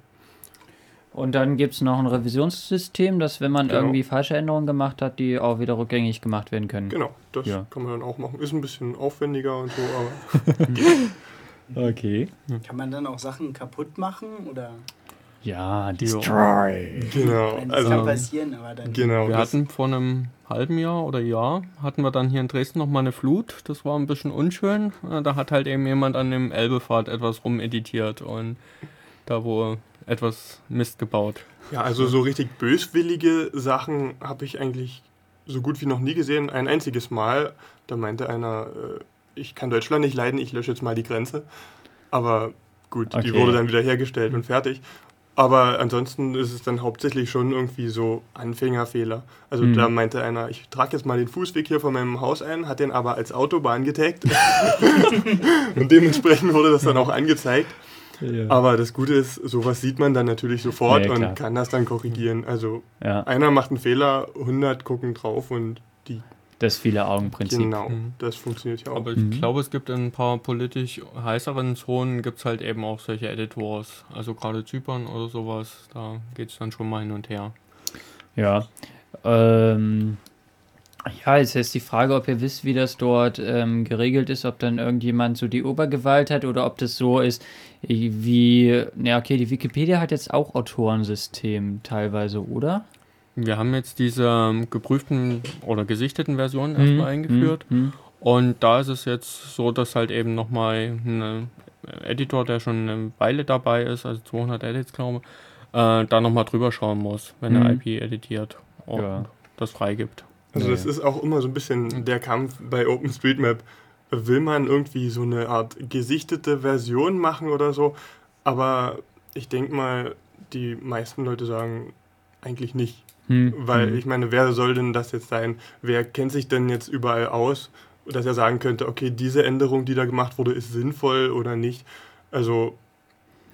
S1: Und dann gibt's noch ein Revisionssystem, dass wenn man
S3: Genau.
S1: irgendwie falsche Änderungen gemacht hat, die auch wieder rückgängig gemacht werden können.
S3: Genau, das
S1: Ja.
S3: kann man dann auch machen. Ist ein bisschen aufwendiger und so, aber
S1: Okay.
S4: kann man dann auch Sachen kaputt machen? Oder
S1: Ja, destroy.
S3: genau.
S4: Das kann
S3: Also,
S4: passieren, aber dann.
S3: genau.
S2: Wir hatten vor einem halben Jahr oder Jahr, hatten wir dann hier in Dresden noch mal eine Flut. Das war ein bisschen unschön. Äh, Da hat halt eben jemand an dem Elbefahrt etwas rumeditiert und da wo etwas Mist gebaut.
S3: Ja, also so richtig böswillige Sachen habe ich eigentlich so gut wie noch nie gesehen. Ein einziges Mal, da meinte einer, äh, ich kann Deutschland nicht leiden, ich lösche jetzt mal die Grenze. Aber gut, die
S1: Okay.
S3: wurde dann wieder hergestellt und fertig. Aber ansonsten ist es dann hauptsächlich schon irgendwie so Anfängerfehler. Also
S1: Mhm.
S3: da meinte einer, ich trage jetzt mal den Fußweg hier von meinem Haus ein, hat den aber als Autobahn getaggt. und dementsprechend wurde das dann auch angezeigt. Aber das Gute ist, sowas sieht man dann natürlich sofort
S1: Ja,
S3: und kann das dann korrigieren. Also
S1: Ja,
S3: einer macht einen Fehler, 100 gucken drauf und die,
S1: das viele Augen-Prinzip.
S3: genau,
S2: Mhm.
S3: das funktioniert ja auch.
S2: Aber ich
S1: Mhm.
S2: glaube, es gibt in ein paar politisch heißeren Zonen gibt es halt eben auch solche Editors. Also gerade Zypern oder sowas, da geht es dann schon mal hin und her.
S1: Ja. Ähm, ja, jetzt ist die Frage, ob ihr wisst, wie das dort ähm, geregelt ist, ob dann irgendjemand so die Obergewalt hat oder ob das so ist, wie, na okay, die Wikipedia hat jetzt auch Autorensystem teilweise, oder?
S2: Wir haben jetzt diese ähm, geprüften oder gesichteten Versionen erstmal eingeführt.
S1: Hm,
S2: Und da ist es jetzt so, dass halt eben nochmal ein Editor, der schon eine Weile dabei ist, also 200 Edits glaube ich, äh, da nochmal drüber schauen muss, wenn
S1: Mhm.
S2: er IP editiert und
S1: Ja.
S2: das freigibt.
S3: Also
S1: Ja,
S3: das ist auch immer so ein bisschen der Kampf bei OpenStreetMap. Will man irgendwie so eine Art gesichtete Version machen oder so? Aber ich denke mal, die meisten Leute sagen eigentlich nicht.
S1: Hm,
S3: Weil
S1: hm.
S3: ich meine, wer soll denn das jetzt sein? Wer kennt sich denn jetzt überall aus, dass er sagen könnte, okay, diese Änderung, die da gemacht wurde, ist sinnvoll oder nicht? Also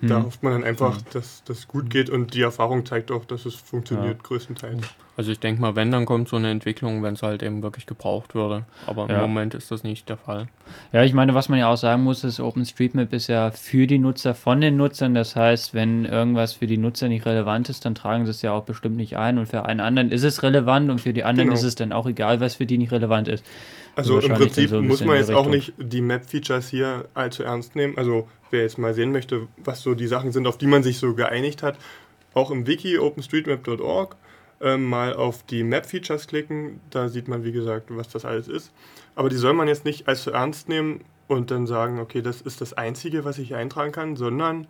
S3: da
S1: Hm.
S3: hofft man dann einfach, dass das gut geht und die Erfahrung zeigt auch, dass es funktioniert
S1: Ja.
S3: größtenteils.
S2: Also ich denke mal, wenn, dann kommt so eine Entwicklung, wenn es halt eben wirklich gebraucht würde. Aber im
S1: Ja.
S2: Moment ist das nicht der Fall.
S1: Ja, ich meine, was man ja auch sagen muss, ist, OpenStreetMap ist ja für die Nutzer von den Nutzern. Das heißt, wenn irgendwas für die Nutzer nicht relevant ist, dann tragen sie es ja auch bestimmt nicht ein. Und für einen anderen ist es relevant und für die anderen
S3: Genau.
S1: ist es dann auch egal, was für die nicht relevant ist.
S3: Also im Prinzip
S1: so
S3: muss man jetzt auch nicht die Map-Features hier allzu ernst nehmen. Also wer jetzt mal sehen möchte, was so die Sachen sind, auf die man sich so geeinigt hat, auch im Wiki openstreetmap.org ähm, mal auf die Map-Features klicken. Da sieht man, wie gesagt, was das alles ist. Aber die soll man jetzt nicht allzu ernst nehmen und dann sagen, okay, das ist das Einzige, was ich eintragen kann, sondern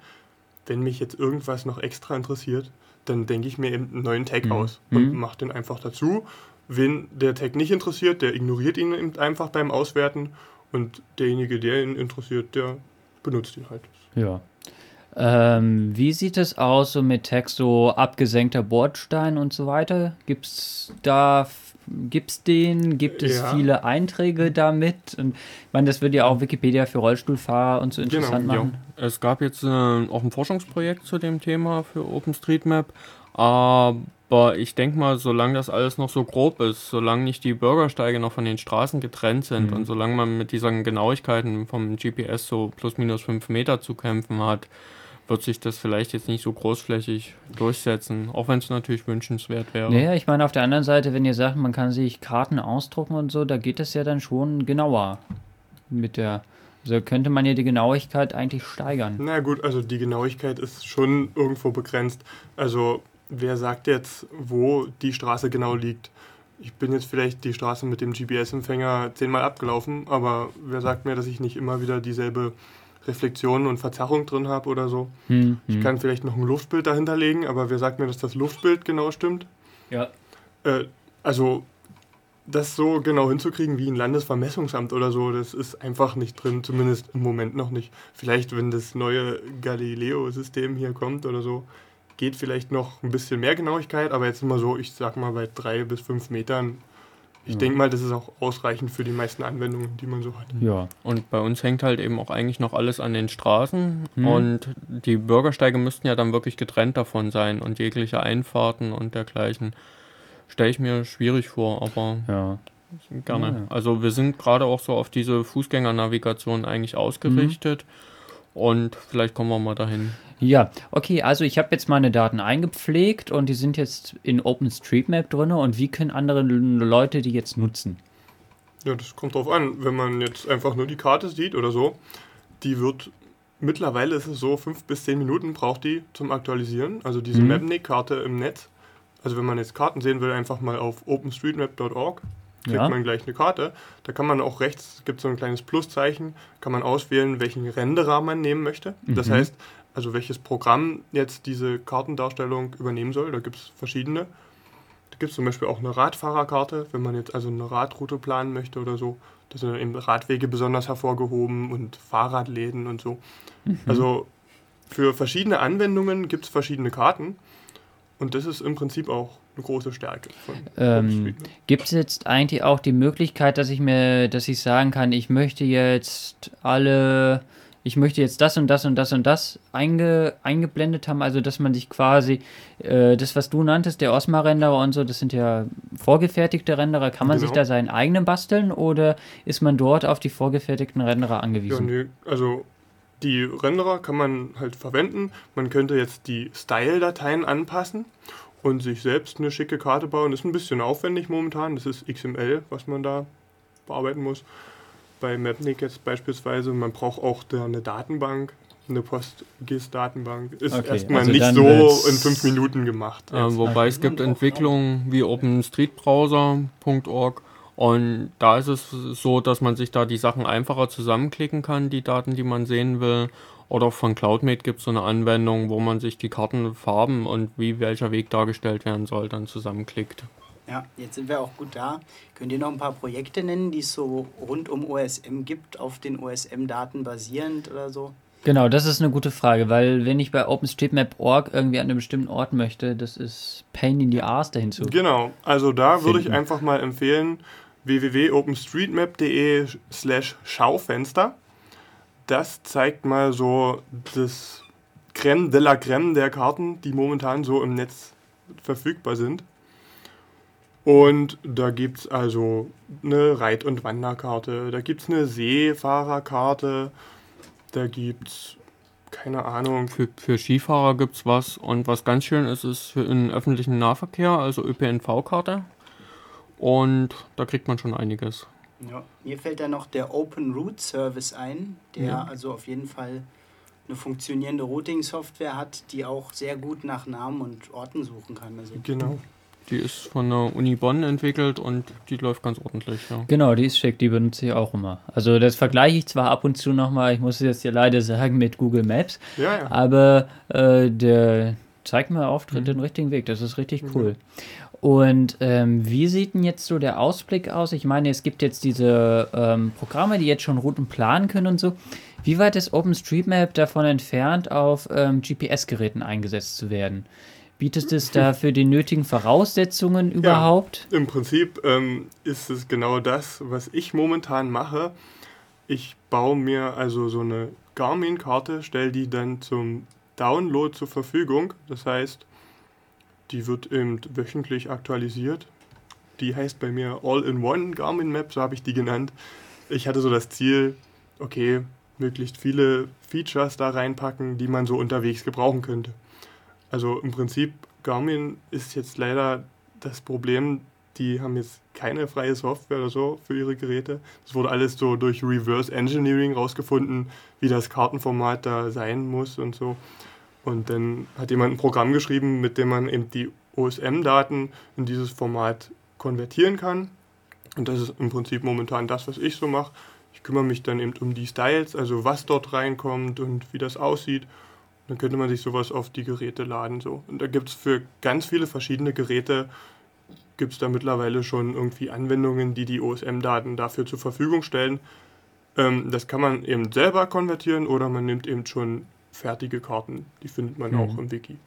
S3: wenn mich jetzt irgendwas noch extra interessiert, dann denke ich mir eben einen neuen Tag
S1: Mhm.
S3: aus und
S1: Mhm.
S3: mache den einfach dazu. Wen der Tag nicht interessiert, der ignoriert ihn eben einfach beim Auswerten und derjenige, der ihn interessiert, der benutzt ihn halt.
S1: Ja. Ähm, wie sieht es aus so mit Text, so abgesenkter Bordstein und so weiter? Gibt's da, gibt's den? Gibt es
S3: Ja.
S1: viele Einträge damit? Und ich meine, das würde ja auch Wikipedia für Rollstuhlfahrer und so interessant
S3: Genau,
S1: machen.
S2: Es gab jetzt äh, auch ein Forschungsprojekt zu dem Thema für OpenStreetMap, aber ich denke mal, solange das alles noch so grob ist, solange nicht die Bürgersteige noch von den Straßen getrennt sind
S1: Mhm.
S2: und solange man mit diesen Genauigkeiten vom GPS so plus minus fünf Meter zu kämpfen hat, wird sich das vielleicht jetzt nicht so großflächig durchsetzen, auch wenn es natürlich wünschenswert wäre.
S1: Naja, ich meine, auf der anderen Seite, wenn ihr sagt, man kann sich Karten ausdrucken und so, da geht es ja dann schon genauer mit der. Also könnte man ja die Genauigkeit eigentlich steigern.
S3: Na gut, also die Genauigkeit ist schon irgendwo begrenzt. Also wer sagt jetzt, wo die Straße genau liegt? Ich bin jetzt vielleicht die Straße mit dem GPS-Empfänger zehnmal abgelaufen, aber wer sagt mir, dass ich nicht immer wieder dieselbe Reflexion und Verzerrung drin habe oder so?
S1: Hm,
S3: Ich
S1: hm.
S3: kann vielleicht noch ein Luftbild dahinter legen, aber wer sagt mir, dass das Luftbild genau stimmt?
S1: Ja.
S3: Äh, also das so genau hinzukriegen wie ein Landesvermessungsamt oder so, das ist einfach nicht drin, zumindest im Moment noch nicht. Vielleicht, wenn das neue Galileo-System hier kommt oder so, geht vielleicht noch ein bisschen mehr Genauigkeit, aber jetzt immer so, ich sag mal bei drei bis fünf Metern. Ich
S1: Ja.
S3: denke mal, das ist auch ausreichend für die meisten Anwendungen, die man so hat.
S1: Ja.
S2: Und bei uns hängt halt eben auch eigentlich noch alles an den Straßen.
S1: Mhm.
S2: Und die Bürgersteige müssten ja dann wirklich getrennt davon sein und jegliche Einfahrten und dergleichen. Stelle ich mir schwierig vor, aber
S1: Ja.
S2: gerne.
S1: Ja.
S2: Also wir sind gerade auch so auf diese Fußgängernavigation eigentlich ausgerichtet. Und vielleicht kommen wir mal dahin.
S1: Ja, okay, also ich habe jetzt meine Daten eingepflegt und die sind jetzt in OpenStreetMap drin und wie können andere Leute die jetzt nutzen?
S3: Ja, das kommt drauf an. Wenn man jetzt einfach nur die Karte sieht oder so, die wird mittlerweile ist es so, fünf bis zehn Minuten braucht die zum Aktualisieren. Also diese
S1: Mhm.
S3: Mapnik-Karte im Netz. Also wenn man jetzt Karten sehen will, einfach mal auf openstreetmap.org kriegt
S1: Ja.
S3: man gleich eine Karte. Da kann man auch rechts, gibt so ein kleines Pluszeichen, kann man auswählen, welchen Renderer man nehmen möchte. Das
S1: Mhm.
S3: heißt, also welches Programm jetzt diese Kartendarstellung übernehmen soll. Da gibt es verschiedene. Da gibt es zum Beispiel auch eine Radfahrerkarte, wenn man jetzt also eine Radroute planen möchte oder so. Da sind eben Radwege besonders hervorgehoben und Fahrradläden und so. Also für verschiedene Anwendungen gibt es verschiedene Karten. Und das ist im Prinzip auch eine große Stärke
S1: Ähm. Gibt es jetzt eigentlich auch die Möglichkeit, dass ich mir, dass ich sagen kann, ich möchte jetzt alle, ich möchte jetzt das und das und das und das einge, eingeblendet haben, also dass man sich quasi, äh, das was du nanntest, der Osma-Renderer und so, das sind ja vorgefertigte Renderer, kann man sich
S3: Genau.
S1: da seinen eigenen basteln oder ist man dort auf die vorgefertigten Renderer
S3: Ja,
S1: angewiesen?
S3: nö, also die Renderer kann man halt verwenden. Man könnte jetzt die Style-Dateien anpassen und sich selbst eine schicke Karte bauen. Ist ein bisschen aufwendig momentan. Das ist XML, was man da bearbeiten muss. Bei Mapnik jetzt beispielsweise. Man braucht auch da eine Datenbank, eine PostGIS-Datenbank. Ist
S1: Okay,
S3: erstmal
S1: also
S3: nicht so in fünf Minuten gemacht.
S2: Äh, wobei es gibt Entwicklungen wie OpenStreetBrowser.org Und da ist es so, dass man sich da die Sachen einfacher zusammenklicken kann, die Daten, die man sehen will. Oder von CloudMate gibt es so eine Anwendung, wo man sich die Kartenfarben und wie welcher Weg dargestellt werden soll, dann zusammenklickt.
S4: Ja, jetzt sind wir auch gut da. Könnt ihr noch ein paar Projekte nennen, die es so rund um OSM gibt, auf den OSM-Daten basierend oder so?
S1: Genau, das ist eine gute Frage, weil wenn ich bei OpenStreetMap.org irgendwie an einem bestimmten Ort möchte, das ist Pain in the Ass dahin zu.
S3: Genau, also da würde ich einfach mal empfehlen www.openstreetmap.de slash Schaufenster. Das zeigt mal so das Creme de la Creme der Karten, die momentan so im Netz verfügbar sind. Und da gibt es also eine Reit- und Wanderkarte, da gibt es eine Seefahrerkarte, da gibt es, keine Ahnung,
S2: Für, für Skifahrer gibt es was. Und was ganz schön ist, ist für den öffentlichen Nahverkehr, also ÖPNV-Karte. Und da kriegt man schon einiges.
S4: Ja. Mir fällt da noch der Open Route Service ein, der
S2: Ja.
S4: also auf jeden Fall eine funktionierende Routing-Software hat, die auch sehr gut nach Namen und Orten suchen kann. Also
S3: genau.
S2: Die ist von der Uni Bonn entwickelt und die läuft ganz ordentlich. Ja.
S1: Genau, die ist schick, die benutze ich auch immer. Also das vergleiche ich zwar ab und zu nochmal, ich muss es jetzt ja leider sagen, mit Google Maps,
S3: Ja, ja.
S1: aber äh, der zeigt mir auf den richtigen Weg, das ist richtig cool. Und ähm, wie sieht denn jetzt so der Ausblick aus? Ich meine, es gibt jetzt diese ähm, Programme, die jetzt schon Routen planen können und so. Wie weit ist OpenStreetMap davon entfernt, auf ähm, GPS-Geräten eingesetzt zu werden? Bietet es dafür die nötigen Voraussetzungen überhaupt?
S3: Im Prinzip ähm, ist es genau das, was ich momentan mache. Ich baue mir also so eine Garmin-Karte, stelle die dann zum Download zur Verfügung. Das heißt, die wird eben wöchentlich aktualisiert. Die heißt bei mir All-in-One Garmin Map, so habe ich die genannt. Ich hatte so das Ziel, okay, möglichst viele Features da reinpacken, die man so unterwegs gebrauchen könnte. Also im Prinzip, Garmin ist jetzt leider das Problem, die haben jetzt keine freie Software oder so für ihre Geräte. Es wurde alles so durch Reverse Engineering rausgefunden, wie das Kartenformat da sein muss und so. Und dann hat jemand ein Programm geschrieben, mit dem man eben die OSM-Daten in dieses Format konvertieren kann. Und das ist im Prinzip momentan das, was ich so mache. Ich kümmere mich dann eben um die Styles, also was dort reinkommt und wie das aussieht. Dann könnte man sich sowas auf die Geräte laden. So. Und da gibt es für ganz viele verschiedene Geräte, gibt es da mittlerweile schon irgendwie Anwendungen, die die OSM-Daten dafür zur Verfügung stellen. Ähm, das kann man eben selber konvertieren oder man nimmt eben schon fertige Karten. Die findet man
S1: Mhm.
S3: auch im Wiki.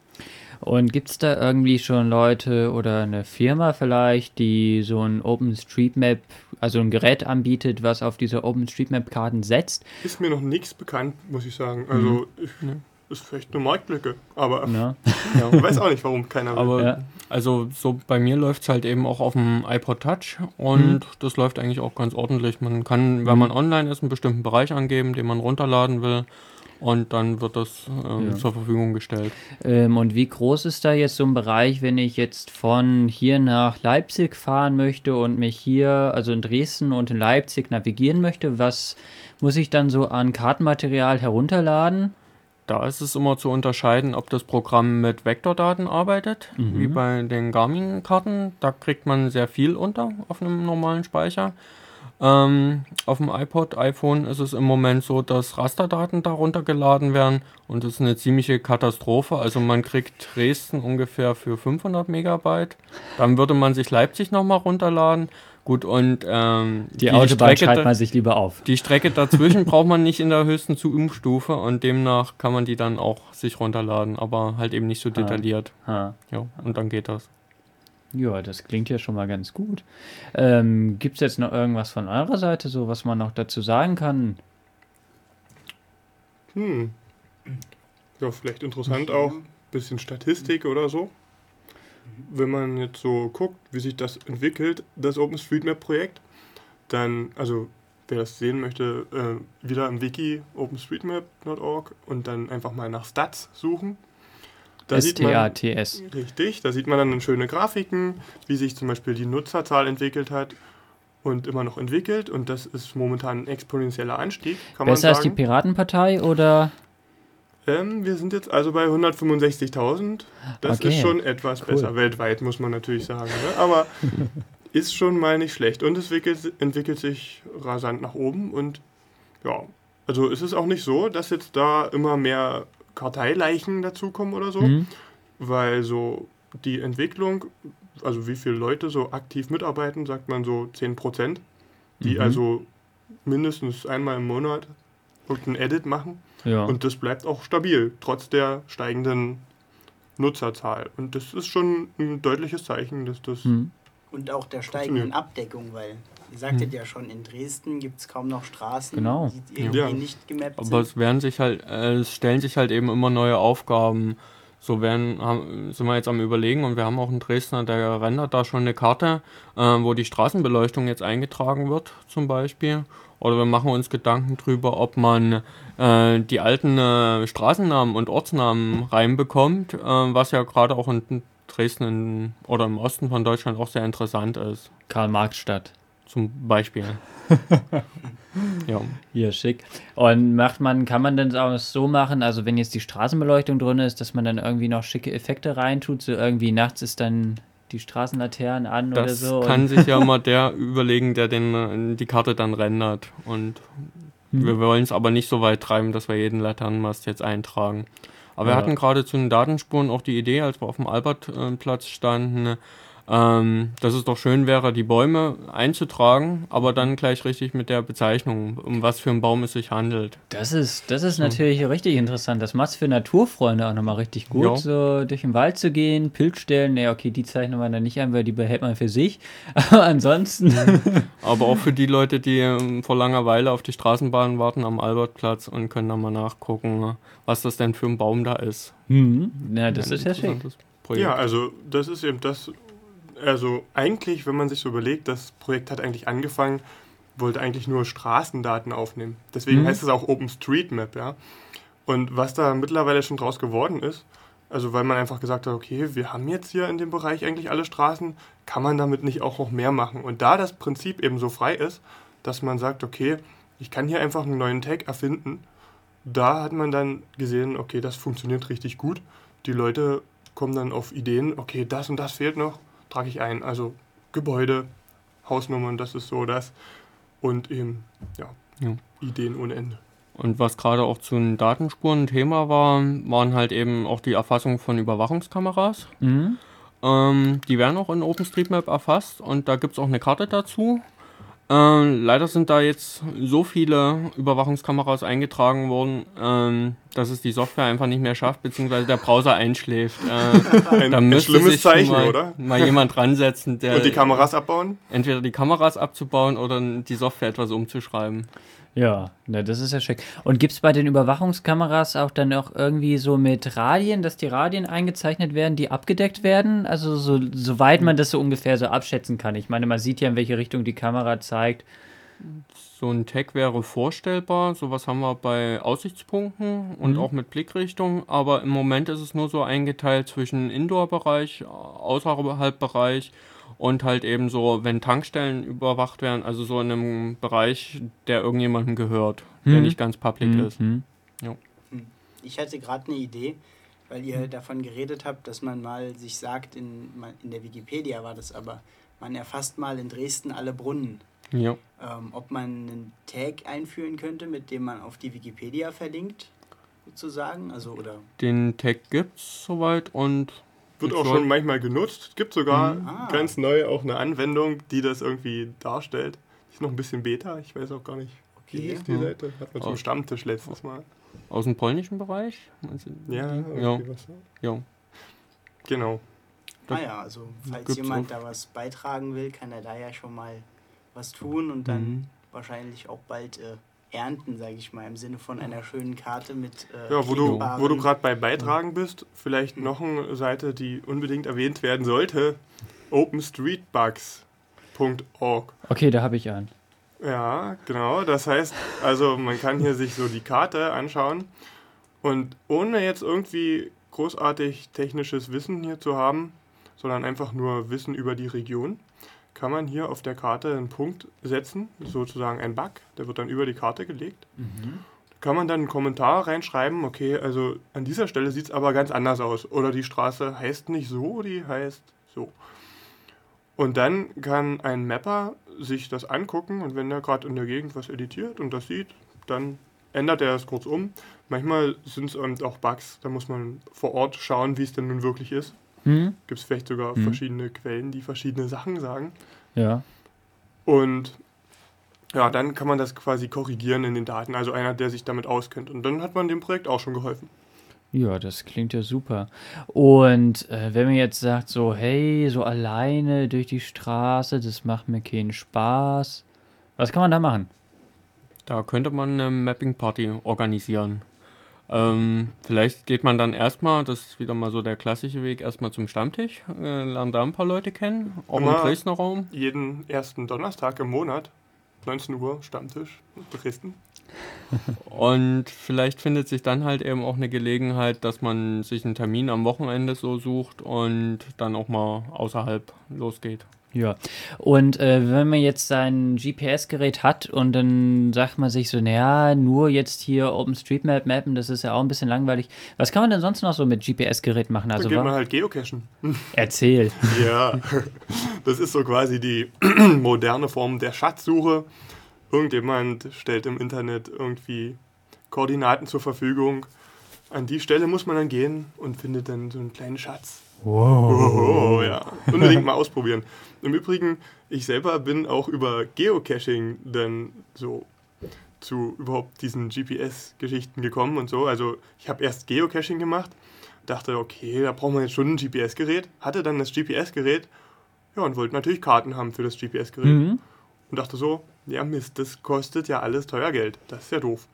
S1: Und gibt es da irgendwie schon Leute oder eine Firma vielleicht, die so ein OpenStreetMap, also ein Gerät anbietet, was auf diese OpenStreetMap-Karten setzt?
S3: Ist mir noch nichts bekannt, muss ich sagen. Also ich, ist vielleicht eine Marktlücke, aber
S1: Ne?
S3: ich weiß auch nicht, warum keiner will.
S2: Aber
S1: Ja.
S2: also so bei mir läuft es halt eben auch auf dem iPod Touch und das läuft eigentlich auch ganz ordentlich. Man kann, wenn man online ist, einen bestimmten Bereich angeben, den man runterladen will und dann wird das ähm,
S1: Ja.
S2: zur Verfügung gestellt.
S1: Ähm, und wie groß ist da jetzt so ein Bereich, wenn ich jetzt von hier nach Leipzig fahren möchte und mich hier, also in Dresden und in Leipzig navigieren möchte? Was muss ich dann so an Kartenmaterial herunterladen?
S2: Da ist es immer zu unterscheiden, ob das Programm mit Vektordaten arbeitet, wie bei den Garmin-Karten. Da kriegt man sehr viel unter auf einem normalen Speicher. Ähm, auf dem iPod, iPhone ist es im Moment so, dass Rasterdaten darunter geladen werden und das ist eine ziemliche Katastrophe. Also man kriegt Dresden ungefähr für 500 Megabyte. Dann würde man sich Leipzig nochmal runterladen. Gut, und ähm,
S1: Die, Autobahn
S2: Strecke
S1: schreibt man sich lieber auf.
S2: die Strecke dazwischen braucht man nicht in der höchsten Zoom-Stufe und demnach kann man die dann auch sich runterladen, aber halt eben nicht so detailliert.
S1: Ha.
S2: Ja, und dann geht das.
S1: Ja, das klingt ja schon mal ganz gut. Ähm, Gibt es jetzt noch irgendwas von eurer Seite, so was man noch dazu sagen kann?
S3: Hm. Ja, vielleicht interessant auch. Bisschen Statistik oder so. Wenn man jetzt so guckt, wie sich das entwickelt, das OpenStreetMap-Projekt, dann, also wer das sehen möchte, äh, wieder im Wiki openstreetmap.org und dann einfach mal nach Stats suchen. Da sieht man. Richtig, da sieht man dann schöne Grafiken, wie sich zum Beispiel die Nutzerzahl entwickelt hat und immer noch entwickelt und das ist momentan ein exponentieller Anstieg,
S1: Besser als die. Piratenpartei oder?
S3: Ähm, wir sind jetzt also bei 165.000. Das
S1: Okay,
S3: ist schon etwas
S1: cool.
S3: besser weltweit, muss man natürlich sagen. Ne? Aber ist schon mal nicht schlecht. Und es entwickelt, entwickelt sich rasant nach oben. Und ja, also es ist auch nicht so, dass jetzt da immer mehr Karteileichen dazukommen oder so.
S1: Mhm.
S3: Weil so die Entwicklung, also wie viele Leute so aktiv mitarbeiten, sagt man so 10 Prozent, die
S1: Mhm.
S3: also mindestens einmal im Monat irgendein Edit machen.
S1: Ja.
S3: Und das bleibt auch stabil, trotz der steigenden Nutzerzahl. Und das ist schon ein deutliches Zeichen, dass das.
S1: Mhm.
S4: Und auch der steigenden. Abdeckung, weil ihr sagtet ja schon, in Dresden gibt es kaum noch Straßen,
S1: Genau.
S4: die irgendwie
S3: Ja.
S4: nicht gemappt
S2: Aber
S4: sind.
S2: es werden sich halt, äh, es stellen sich halt eben immer neue Aufgaben. So werden, haben, sind wir jetzt am überlegen und wir haben auch einen Dresdner, der rendert da schon eine Karte, äh, wo die Straßenbeleuchtung jetzt eingetragen wird, zum Beispiel. Oder wir machen uns Gedanken drüber, ob man äh, die alten äh, Straßennamen und Ortsnamen reinbekommt, äh, was ja gerade auch in Dresden in, oder im Osten von Deutschland auch sehr interessant ist.
S1: Karl-Marx-Stadt.
S2: Zum Beispiel. ja.
S1: Hier, schick. Und macht man, kann man denn auch so machen, also wenn jetzt die Straßenbeleuchtung drin ist, dass man dann irgendwie noch schicke Effekte reintut, so irgendwie nachts ist dann die Straßenlaternen an oder
S2: Das
S1: so.
S2: kann
S1: und,
S2: sich ja mal der überlegen, der den, äh, die Karte dann rendert. Und
S1: Hm.
S2: wir wollen es aber nicht so weit treiben, dass wir jeden Laternenmast jetzt eintragen. Aber wir
S1: Ja.
S2: hatten gerade zu den Datenspuren auch die Idee, als wir auf dem Albertplatz standen, ähm, dass es doch schön wäre, die Bäume einzutragen, aber dann gleich richtig mit der Bezeichnung, um was für einen Baum es sich handelt.
S1: das ist, das ist natürlich richtig interessant. Das macht's für Naturfreunde auch nochmal richtig gut,
S2: Ja.
S1: so durch den Wald zu gehen, Pilzstellen, ne, okay, die zeichnet man dann nicht ein, weil die behält man für sich. Aber ansonsten,
S2: Aber auch für die Leute, die ähm, vor Langeweile auf die Straßenbahn warten am Albertplatz und können dann mal nachgucken, was das denn für ein Baum da ist.
S1: hm, na, das
S2: Ein
S1: ist ja
S2: interessantes Projekt.
S3: Ja, also das ist eben das. Also eigentlich, wenn man sich so überlegt, das Projekt hat eigentlich angefangen, wollte eigentlich nur Straßendaten aufnehmen. Deswegen
S1: Mhm.
S3: heißt es auch OpenStreetMap, ja. Und was da mittlerweile schon draus geworden ist, also weil man einfach gesagt hat, okay, wir haben jetzt hier in dem Bereich eigentlich alle Straßen, kann man damit nicht auch noch mehr machen? Und da das Prinzip eben so frei ist, dass man sagt, okay, ich kann hier einfach einen neuen Tag erfinden, da hat man dann gesehen, okay, das funktioniert richtig gut. Die Leute kommen dann auf Ideen, okay, das und das fehlt noch, trage ich ein. Also Gebäude, Hausnummern, das ist so das. Und eben, ja,
S2: Ja.
S3: Ideen ohne Ende.
S2: Und was gerade auch zu den Datenspuren ein Thema war, waren halt eben auch die Erfassung von Überwachungskameras.
S1: Mhm.
S2: Ähm, die werden auch in OpenStreetMap erfasst und da gibt es auch eine Karte dazu. Ähm, leider sind da jetzt so viele Überwachungskameras eingetragen worden, ähm, dass es die Software einfach nicht mehr schafft, beziehungsweise der Browser einschläft. Äh,
S3: Ein,
S2: da
S3: ein schlimmes
S2: sich
S3: Zeichen,
S2: mal,
S3: oder?
S2: mal jemand dran setzen, der
S3: Und die Kameras abbauen?
S2: entweder die Kameras abzubauen oder die Software etwas umzuschreiben.
S1: Ja, na, das ist ja schick. Und gibt es bei den Überwachungskameras auch dann auch irgendwie so mit Radien, dass die Radien eingezeichnet werden, die abgedeckt werden? Also so, soweit man das so ungefähr so abschätzen kann. Ich meine, man sieht ja, in welche Richtung die Kamera zeigt.
S2: So ein Tag wäre vorstellbar. Sowas haben wir bei Aussichtspunkten und
S1: Mhm.
S2: auch mit Blickrichtung. Aber im Moment ist es nur so eingeteilt zwischen Indoor-Bereich, Außerhalb-Bereich und halt eben so, wenn Tankstellen überwacht werden, also so in einem Bereich, der irgendjemandem gehört, der
S1: Mhm.
S2: nicht ganz public ist.
S1: Mhm.
S4: Ich hatte gerade eine Idee, weil ihr davon geredet habt, dass man mal sich sagt, in, in der Wikipedia war das aber, man erfasst mal in Dresden alle Brunnen.
S2: Ja.
S4: Ähm, ob man einen Tag einführen könnte, mit dem man auf die Wikipedia verlinkt, sozusagen. Also, oder.
S2: Den Tag gibt's soweit und
S3: Wird auch schon manchmal genutzt. Es gibt sogar
S4: Ah.
S3: ganz neu auch eine Anwendung, die das irgendwie darstellt. Die ist noch ein bisschen Beta, ich weiß auch gar nicht. Wie
S4: Okay.
S3: ist die
S2: Ja.
S3: Seite? Hat man zum. Stammtisch letztes Mal.
S2: aus dem polnischen Bereich.
S3: Ja,
S2: ja, ja.
S3: Genau.
S4: Ah ja, also falls jemand
S2: auch.
S4: da was beitragen will, kann er da ja schon mal was tun und dann
S2: Mhm.
S4: wahrscheinlich auch bald äh, ernten, sage ich mal, im Sinne von einer schönen Karte mit äh,
S3: Ja, wo du, wo du gerade bei Beitragen bist, vielleicht noch eine Seite, die unbedingt erwähnt werden sollte. openstreetbugs.org.
S1: Okay, da habe ich einen.
S3: Ja, genau. Das heißt, also man kann hier sich so die Karte anschauen und ohne jetzt irgendwie großartig technisches Wissen hier zu haben, sondern einfach nur Wissen über die Region, kann man hier auf der Karte einen Punkt setzen, sozusagen ein Bug, der wird dann über die Karte gelegt. Da kann man dann einen Kommentar reinschreiben, okay, also an dieser Stelle sieht es aber ganz anders aus. Oder die Straße heißt nicht so, die heißt so. Und dann kann ein Mapper sich das angucken und wenn er gerade in der Gegend was editiert und das sieht, dann ändert er es kurz um. Manchmal sind es auch Bugs, da muss man vor Ort schauen, wie es denn nun wirklich ist.
S1: Hm?
S3: Gibt es vielleicht sogar
S1: Mhm.
S3: verschiedene Quellen, die verschiedene Sachen sagen.
S1: Ja.
S3: Und ja, dann kann man das quasi korrigieren in den Daten. Also einer, der sich damit auskennt. Und dann hat man dem Projekt auch schon geholfen.
S1: Ja, das klingt ja super. Und äh, wenn man jetzt sagt, so, hey, so alleine durch die Straße, das macht mir keinen Spaß. Was kann man da machen?
S2: Da könnte man eine Mapping-Party organisieren. Ähm, vielleicht geht man dann erstmal, das ist wieder mal so der klassische Weg, erstmal zum Stammtisch, äh, lernt da ein paar Leute kennen, auch im
S3: Immer-
S2: Dresdner Raum.
S3: Jeden ersten Donnerstag im Monat, 19 Uhr, Stammtisch, Dresden.
S2: Und vielleicht findet sich dann halt eben auch eine Gelegenheit, dass man sich einen Termin am Wochenende so sucht und dann auch mal außerhalb losgeht.
S1: Ja. Und äh, wenn man jetzt sein GPS-Gerät hat und dann sagt man sich so, naja, nur jetzt hier OpenStreetMap mappen, das ist ja auch ein bisschen langweilig. Was kann man denn sonst noch so mit GPS-Gerät machen?
S3: Dann
S1: Also
S3: geht man halt geocachen.
S1: erzähl.
S3: Ja, das ist so quasi die moderne Form der Schatzsuche. Irgendjemand stellt im Internet irgendwie Koordinaten zur Verfügung. An die Stelle muss man dann gehen und findet dann so einen kleinen Schatz. Wow. Oh, ja. Unbedingt mal ausprobieren. Im Übrigen, ich selber bin auch über Geocaching dann so zu überhaupt diesen GPS-Geschichten gekommen und so. Also ich habe erst Geocaching gemacht, dachte, okay, da braucht man jetzt schon ein GPS-Gerät, hatte dann das GPS-Gerät, ja, und wollte natürlich Karten haben für das GPS-Gerät.
S1: Mhm.
S3: Und dachte so, ja Mist, das kostet ja alles teuer Geld. Das ist ja doof.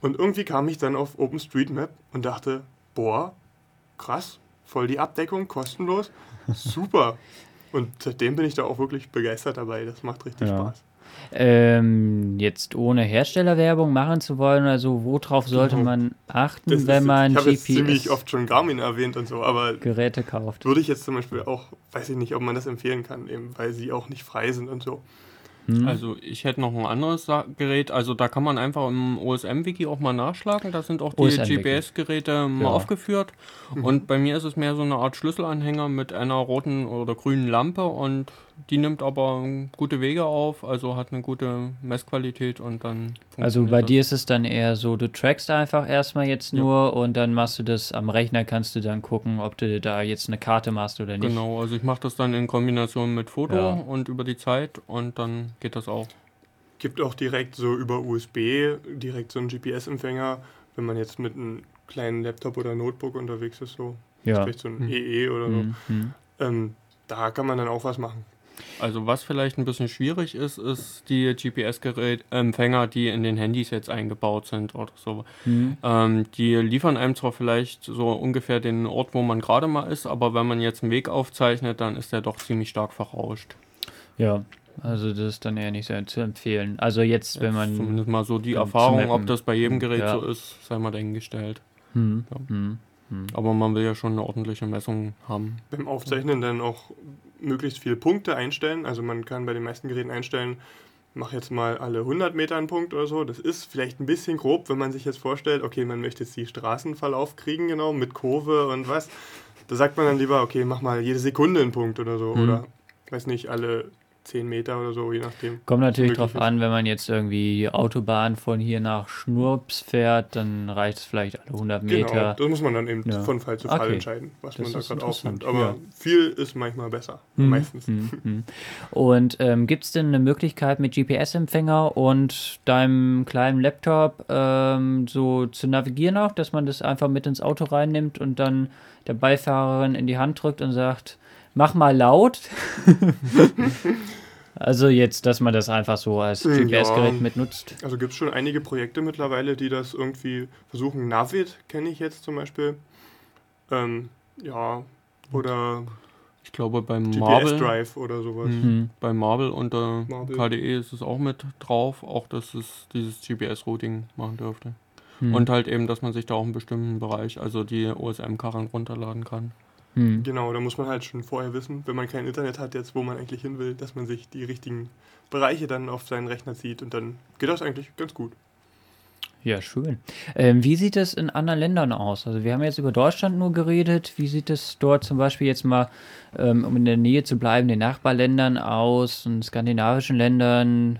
S3: Und irgendwie kam ich dann auf OpenStreetMap und dachte, boah, krass, voll die Abdeckung, kostenlos, super. Und seitdem bin ich da auch wirklich begeistert dabei. Das macht richtig
S1: Ja.
S3: Spaß.
S1: Ähm, jetzt ohne Herstellerwerbung machen zu wollen, also worauf sollte
S3: Genau.
S1: man achten,
S3: Das
S1: wenn man
S3: ich habe jetzt ziemlich oft schon Garmin erwähnt und so, aber
S1: kauft?
S3: würde ich jetzt zum Beispiel auch, weiß ich nicht, ob man das empfehlen kann, eben weil sie auch nicht frei sind und so.
S1: Hm?
S2: Also ich hätte noch ein anderes Sa Gerät, also da kann man einfach im OSM-Wiki auch mal nachschlagen, da sind auch die. GPS-Geräte mal
S1: Ja.
S2: aufgeführt und bei mir ist es mehr so eine Art Schlüsselanhänger mit einer roten oder grünen Lampe und die nimmt aber gute Wege auf, also hat eine gute Messqualität und dann
S1: Also bei
S2: das.
S1: dir ist es dann eher so, du trackst einfach erstmal jetzt
S2: Ja.
S1: nur und dann machst du das am Rechner, kannst du dann gucken, ob du da jetzt eine Karte machst oder nicht.
S2: Genau, also ich mache das dann in Kombination mit Foto
S1: Ja.
S2: und über die Zeit und dann geht das auch.
S3: Gibt auch direkt so über USB, direkt so einen GPS-Empfänger, wenn man jetzt mit einem kleinen Laptop oder Notebook unterwegs ist, so
S1: Ja.
S3: vielleicht so ein
S2: Hm.
S3: EE oder so.
S1: Mhm. Mhm.
S3: Ähm, da kann man dann auch was machen.
S2: Also was vielleicht ein bisschen schwierig ist, ist die GPS-Empfänger, die in den Handys jetzt eingebaut sind oder so.
S1: Mhm.
S2: Ähm, die liefern einem zwar vielleicht so ungefähr den Ort, wo man gerade mal ist, aber wenn man jetzt einen Weg aufzeichnet, dann ist der doch ziemlich stark verrauscht.
S1: Ja, also das ist dann eher nicht sehr zu empfehlen. Also jetzt, wenn man.
S2: Zumindest mal so die Erfahrung, ob das bei jedem Gerät
S1: Ja.
S2: so ist, sei mal dahingestellt.
S1: Hm,
S2: Ja.
S1: hm, hm.
S2: Aber man will ja schon eine ordentliche Messung haben.
S3: Beim Aufzeichnen dann auch möglichst viele Punkte einstellen. Also man kann bei den meisten Geräten einstellen, mach jetzt mal alle 100 Meter einen Punkt oder so. Das ist vielleicht ein bisschen grob, wenn man sich jetzt vorstellt, okay, man möchte jetzt die Straßenverlauf kriegen, genau, mit Kurve und was. Da sagt man dann lieber, okay, mach mal jede Sekunde einen Punkt oder so.
S1: Mhm.
S3: Oder, weiß nicht, alle 10 Meter oder so, je nachdem.
S1: Kommt natürlich drauf
S3: ist.
S1: an, wenn man jetzt irgendwie die Autobahn von hier nach Schnurps fährt, dann reicht es vielleicht alle 100
S3: Genau,
S1: Meter.
S3: das muss man dann eben
S1: Ja.
S3: von Fall zu Fall
S1: Okay.
S3: entscheiden, was
S1: Das
S3: man da gerade aufnimmt. Aber
S1: ja.
S3: viel ist manchmal besser,
S1: Hm,
S3: meistens.
S1: hm, hm. Und ähm, gibt es denn eine Möglichkeit mit GPS-Empfänger und deinem kleinen Laptop ähm, so zu navigieren auch, dass man das einfach mit ins Auto reinnimmt und dann der Beifahrerin in die Hand drückt und sagt, mach mal laut? also jetzt, dass man das einfach so als
S3: Ja.
S1: GPS-Gerät mitnutzt.
S3: Also gibt es schon einige Projekte mittlerweile, die das irgendwie versuchen. Navid kenne ich jetzt zum Beispiel. Ähm, ja, oder
S2: Ich glaube beim Marvel,
S3: GPS-Drive oder sowas.
S2: Mhm.
S1: Hm.
S2: bei Marvel unter
S3: Marvel.
S2: KDE ist es auch mit drauf, auch dass es dieses GPS-Routing machen dürfte.
S1: Hm.
S2: Und halt eben, dass man sich da auch einen bestimmten Bereich, also die OSM-Karren runterladen kann.
S1: Hm.
S3: Genau, da muss man halt schon vorher wissen, wenn man kein Internet hat, jetzt wo man eigentlich hin will, dass man sich die richtigen Bereiche dann auf seinen Rechner zieht und dann geht das eigentlich ganz gut.
S1: Ja, schön. Ähm, wie sieht es in anderen Ländern aus? Also wir haben jetzt über Deutschland nur geredet. Wie sieht es dort zum Beispiel jetzt mal, ähm, um in der Nähe zu bleiben, den Nachbarländern aus, in skandinavischen Ländern?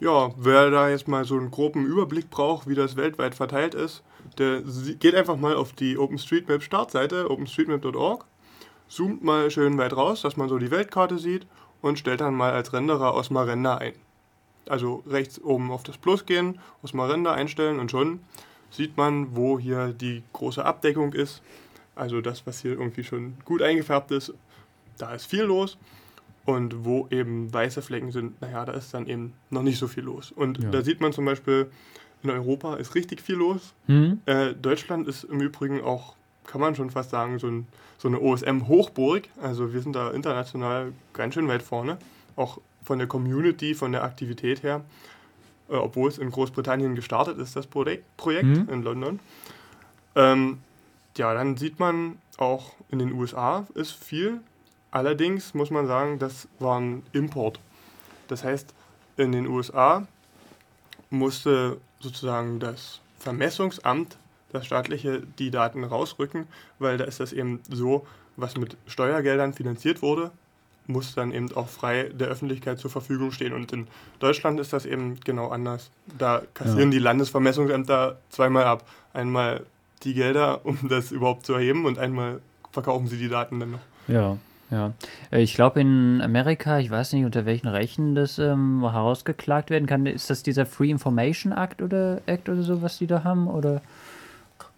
S3: Ja, wer da jetzt mal so einen groben Überblick braucht, wie das weltweit verteilt ist, der geht einfach mal auf die OpenStreetMap Startseite, openstreetmap.org, zoomt mal schön weit raus, dass man so die Weltkarte sieht und stellt dann mal als Renderer Osmarenda ein. Also rechts oben auf das Plus gehen, Osmarenda einstellen und schon sieht man, wo hier die große Abdeckung ist. Also das, was hier irgendwie schon gut eingefärbt ist, da ist viel los. Und wo eben weiße Flecken sind, naja, da ist dann eben noch nicht so viel los. Und
S1: Ja.
S3: da sieht man zum Beispiel, in Europa ist richtig viel los.
S1: Hm?
S3: Äh, Deutschland ist im Übrigen auch, kann man schon fast sagen, so, ein, so eine OSM-Hochburg. Also wir sind da international ganz schön weit vorne. Auch von der Community, von der Aktivität her. Äh, obwohl es in Großbritannien gestartet ist, das Projekt, Projekt
S1: Mhm.
S3: in London. Ähm, ja, dann sieht man auch in den USA ist viel. Allerdings muss man sagen, das war ein Import. Das heißt, in den USA musste sozusagen das Vermessungsamt, das staatliche, die Daten rausrücken, weil da ist das eben so, was mit Steuergeldern finanziert wurde, muss dann eben auch frei der Öffentlichkeit zur Verfügung stehen. Und in Deutschland ist das eben genau anders. Da kassieren die Landesvermessungsämter zweimal ab. Einmal die Gelder, um das überhaupt zu erheben, und einmal verkaufen sie die Daten dann noch.
S1: Ja, ja. Äh, Ich glaube in Amerika, ich weiß nicht unter welchen Rechten das ähm, herausgeklagt werden kann. Ist das dieser Free Information Act oder Act oder so, was die da haben? Oder?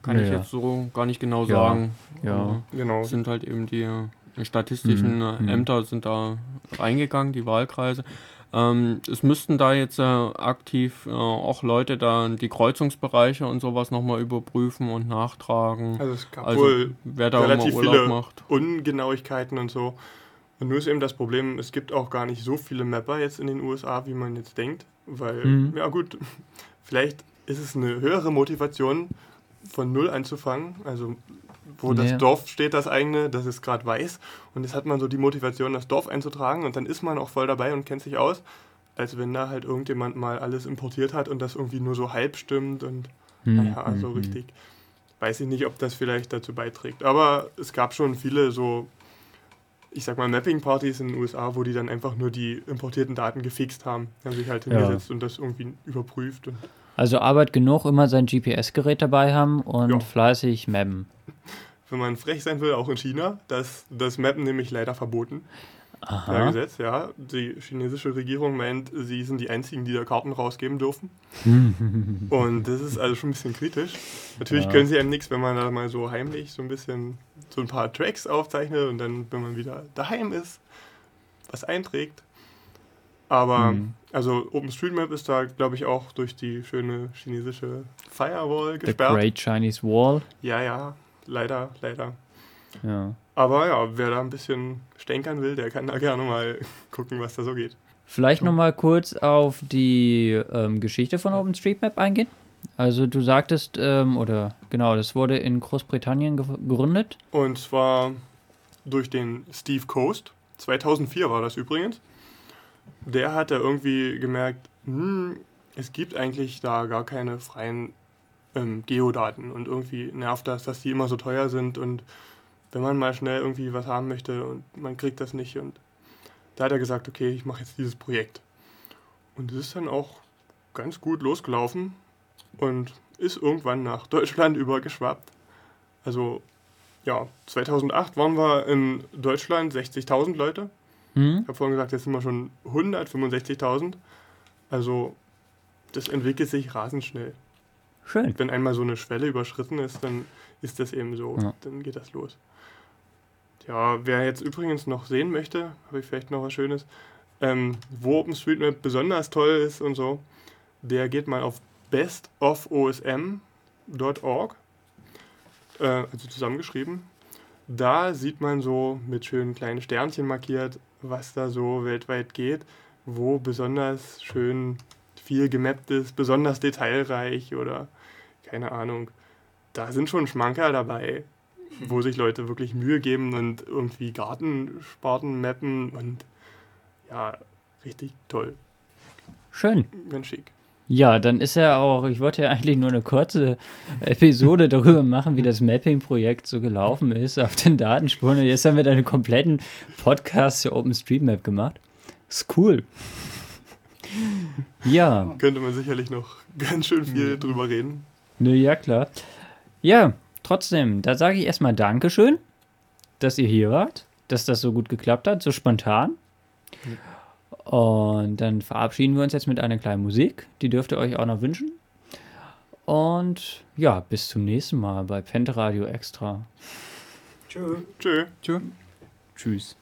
S2: Kann ich
S1: Ja.
S2: jetzt so gar nicht genau
S1: Ja,
S2: sagen.
S1: ja.
S2: Aber
S3: Genau.
S2: Es sind halt eben die äh, statistischen
S1: Mhm,
S2: äh,
S1: mhm.
S2: Ämter sind da reingegangen, die Wahlkreise. Ähm, es müssten da jetzt äh, aktiv äh, auch Leute da die Kreuzungsbereiche und sowas nochmal überprüfen und nachtragen.
S3: Also es gab
S2: Also
S3: wohl
S2: wer da immer
S3: relativ
S2: Urlaub
S3: viele
S2: macht.
S3: Ungenauigkeiten und so. Und nur ist eben das Problem, es gibt auch gar nicht so viele Mapper jetzt in den USA, wie man jetzt denkt. Weil,
S1: Mhm.
S3: ja gut, vielleicht ist es eine höhere Motivation, von Null anzufangen. Also wo
S1: Ja.
S3: das Dorf steht, das eigene, das ist gerade weiß. Und jetzt hat man so die Motivation, das Dorf einzutragen und dann ist man auch voll dabei und kennt sich aus. Als wenn da halt irgendjemand mal alles importiert hat und das irgendwie nur so halb stimmt und
S1: Hm,
S3: naja, also
S1: hm,
S3: richtig. Weiß ich nicht, ob das vielleicht dazu beiträgt. Aber es gab schon viele so, ich sag mal, Mapping-Partys in den USA, wo die dann einfach nur die importierten Daten gefixt haben. Haben sich halt
S1: Ja.
S3: hingesetzt und das irgendwie überprüft.
S1: Also Arbeit genug, immer sein GPS-Gerät dabei haben und
S3: Ja.
S1: fleißig mappen.
S3: Wenn man frech sein will, auch in China, das, das Mappen nämlich leider verboten. Per
S1: Aha.
S3: Gesetz, ja. Die chinesische Regierung meint, sie sind die einzigen, die da Karten rausgeben dürfen. Und das ist also schon ein bisschen kritisch. Natürlich
S1: Ja.
S3: können sie einem nichts, wenn man da mal so heimlich so ein bisschen so ein paar Tracks aufzeichnet und dann, wenn man wieder daheim ist, was einträgt. Aber,
S1: Mhm.
S3: also OpenStreetMap ist da, glaube ich, auch durch die schöne chinesische Firewall
S1: The
S3: gesperrt.
S1: Great Chinese Wall.
S3: Ja, ja, leider, leider.
S1: Ja.
S3: Aber ja, wer da ein bisschen stänkern will, der kann da gerne mal gucken, was da so geht.
S1: Vielleicht nochmal kurz auf die ähm, Geschichte von OpenStreetMap eingehen. Also du sagtest, ähm, oder genau, das wurde in Großbritannien ge gegründet.
S3: Und zwar durch den Steve Coast. 2004 war das übrigens. Der hat da irgendwie gemerkt, hm, es gibt eigentlich da gar keine freien ähm, Geodaten. Und irgendwie nervt das, dass die immer so teuer sind. Und wenn man mal schnell irgendwie was haben möchte und man kriegt das nicht. Und da hat er gesagt, okay, ich mache jetzt dieses Projekt. Und es ist dann auch ganz gut losgelaufen und ist irgendwann nach Deutschland übergeschwappt. Also ja, 2008 waren wir in Deutschland 60.000 Leute.
S1: Hm?
S3: Ich habe vorhin gesagt, jetzt sind wir schon 165.000. Also das entwickelt sich rasend schnell.
S1: Schön.
S3: Wenn einmal so eine Schwelle überschritten ist, dann ist das eben so.
S1: Ja.
S3: Dann geht das los. Ja, wer jetzt übrigens noch sehen möchte, habe ich vielleicht noch was Schönes, ähm, wo OpenStreetMap besonders toll ist und so, der geht mal auf bestofosm.org, äh, also zusammengeschrieben. Da sieht man so mit schönen kleinen Sternchen markiert, was da so weltweit geht, wo besonders schön viel gemappt ist, besonders detailreich oder keine Ahnung. Da sind schon Schmanker dabei, wo sich Leute wirklich Mühe geben und irgendwie Gartensparten mappen und ja, richtig toll,
S1: Schön.
S3: ganz schick.
S1: Ja, dann ist ja auch, ich wollte ja eigentlich nur eine kurze Episode darüber machen, wie das Mapping-Projekt so gelaufen ist auf den Datenspuren. Und jetzt haben wir dann einen kompletten Podcast zur OpenStreetMap gemacht. Ist cool. Ja.
S3: Könnte man sicherlich noch ganz schön viel drüber reden.
S1: Ne, ja, klar. Ja, trotzdem, da sage ich erstmal Dankeschön, dass ihr hier wart, dass das so gut geklappt hat, so spontan. Und dann verabschieden wir uns jetzt mit einer kleinen Musik. Die dürft ihr euch auch noch wünschen. Und ja, bis zum nächsten Mal bei Pente Radio Extra.
S4: Tschö.
S3: Tschö.
S2: Tschö.
S1: Tschüss.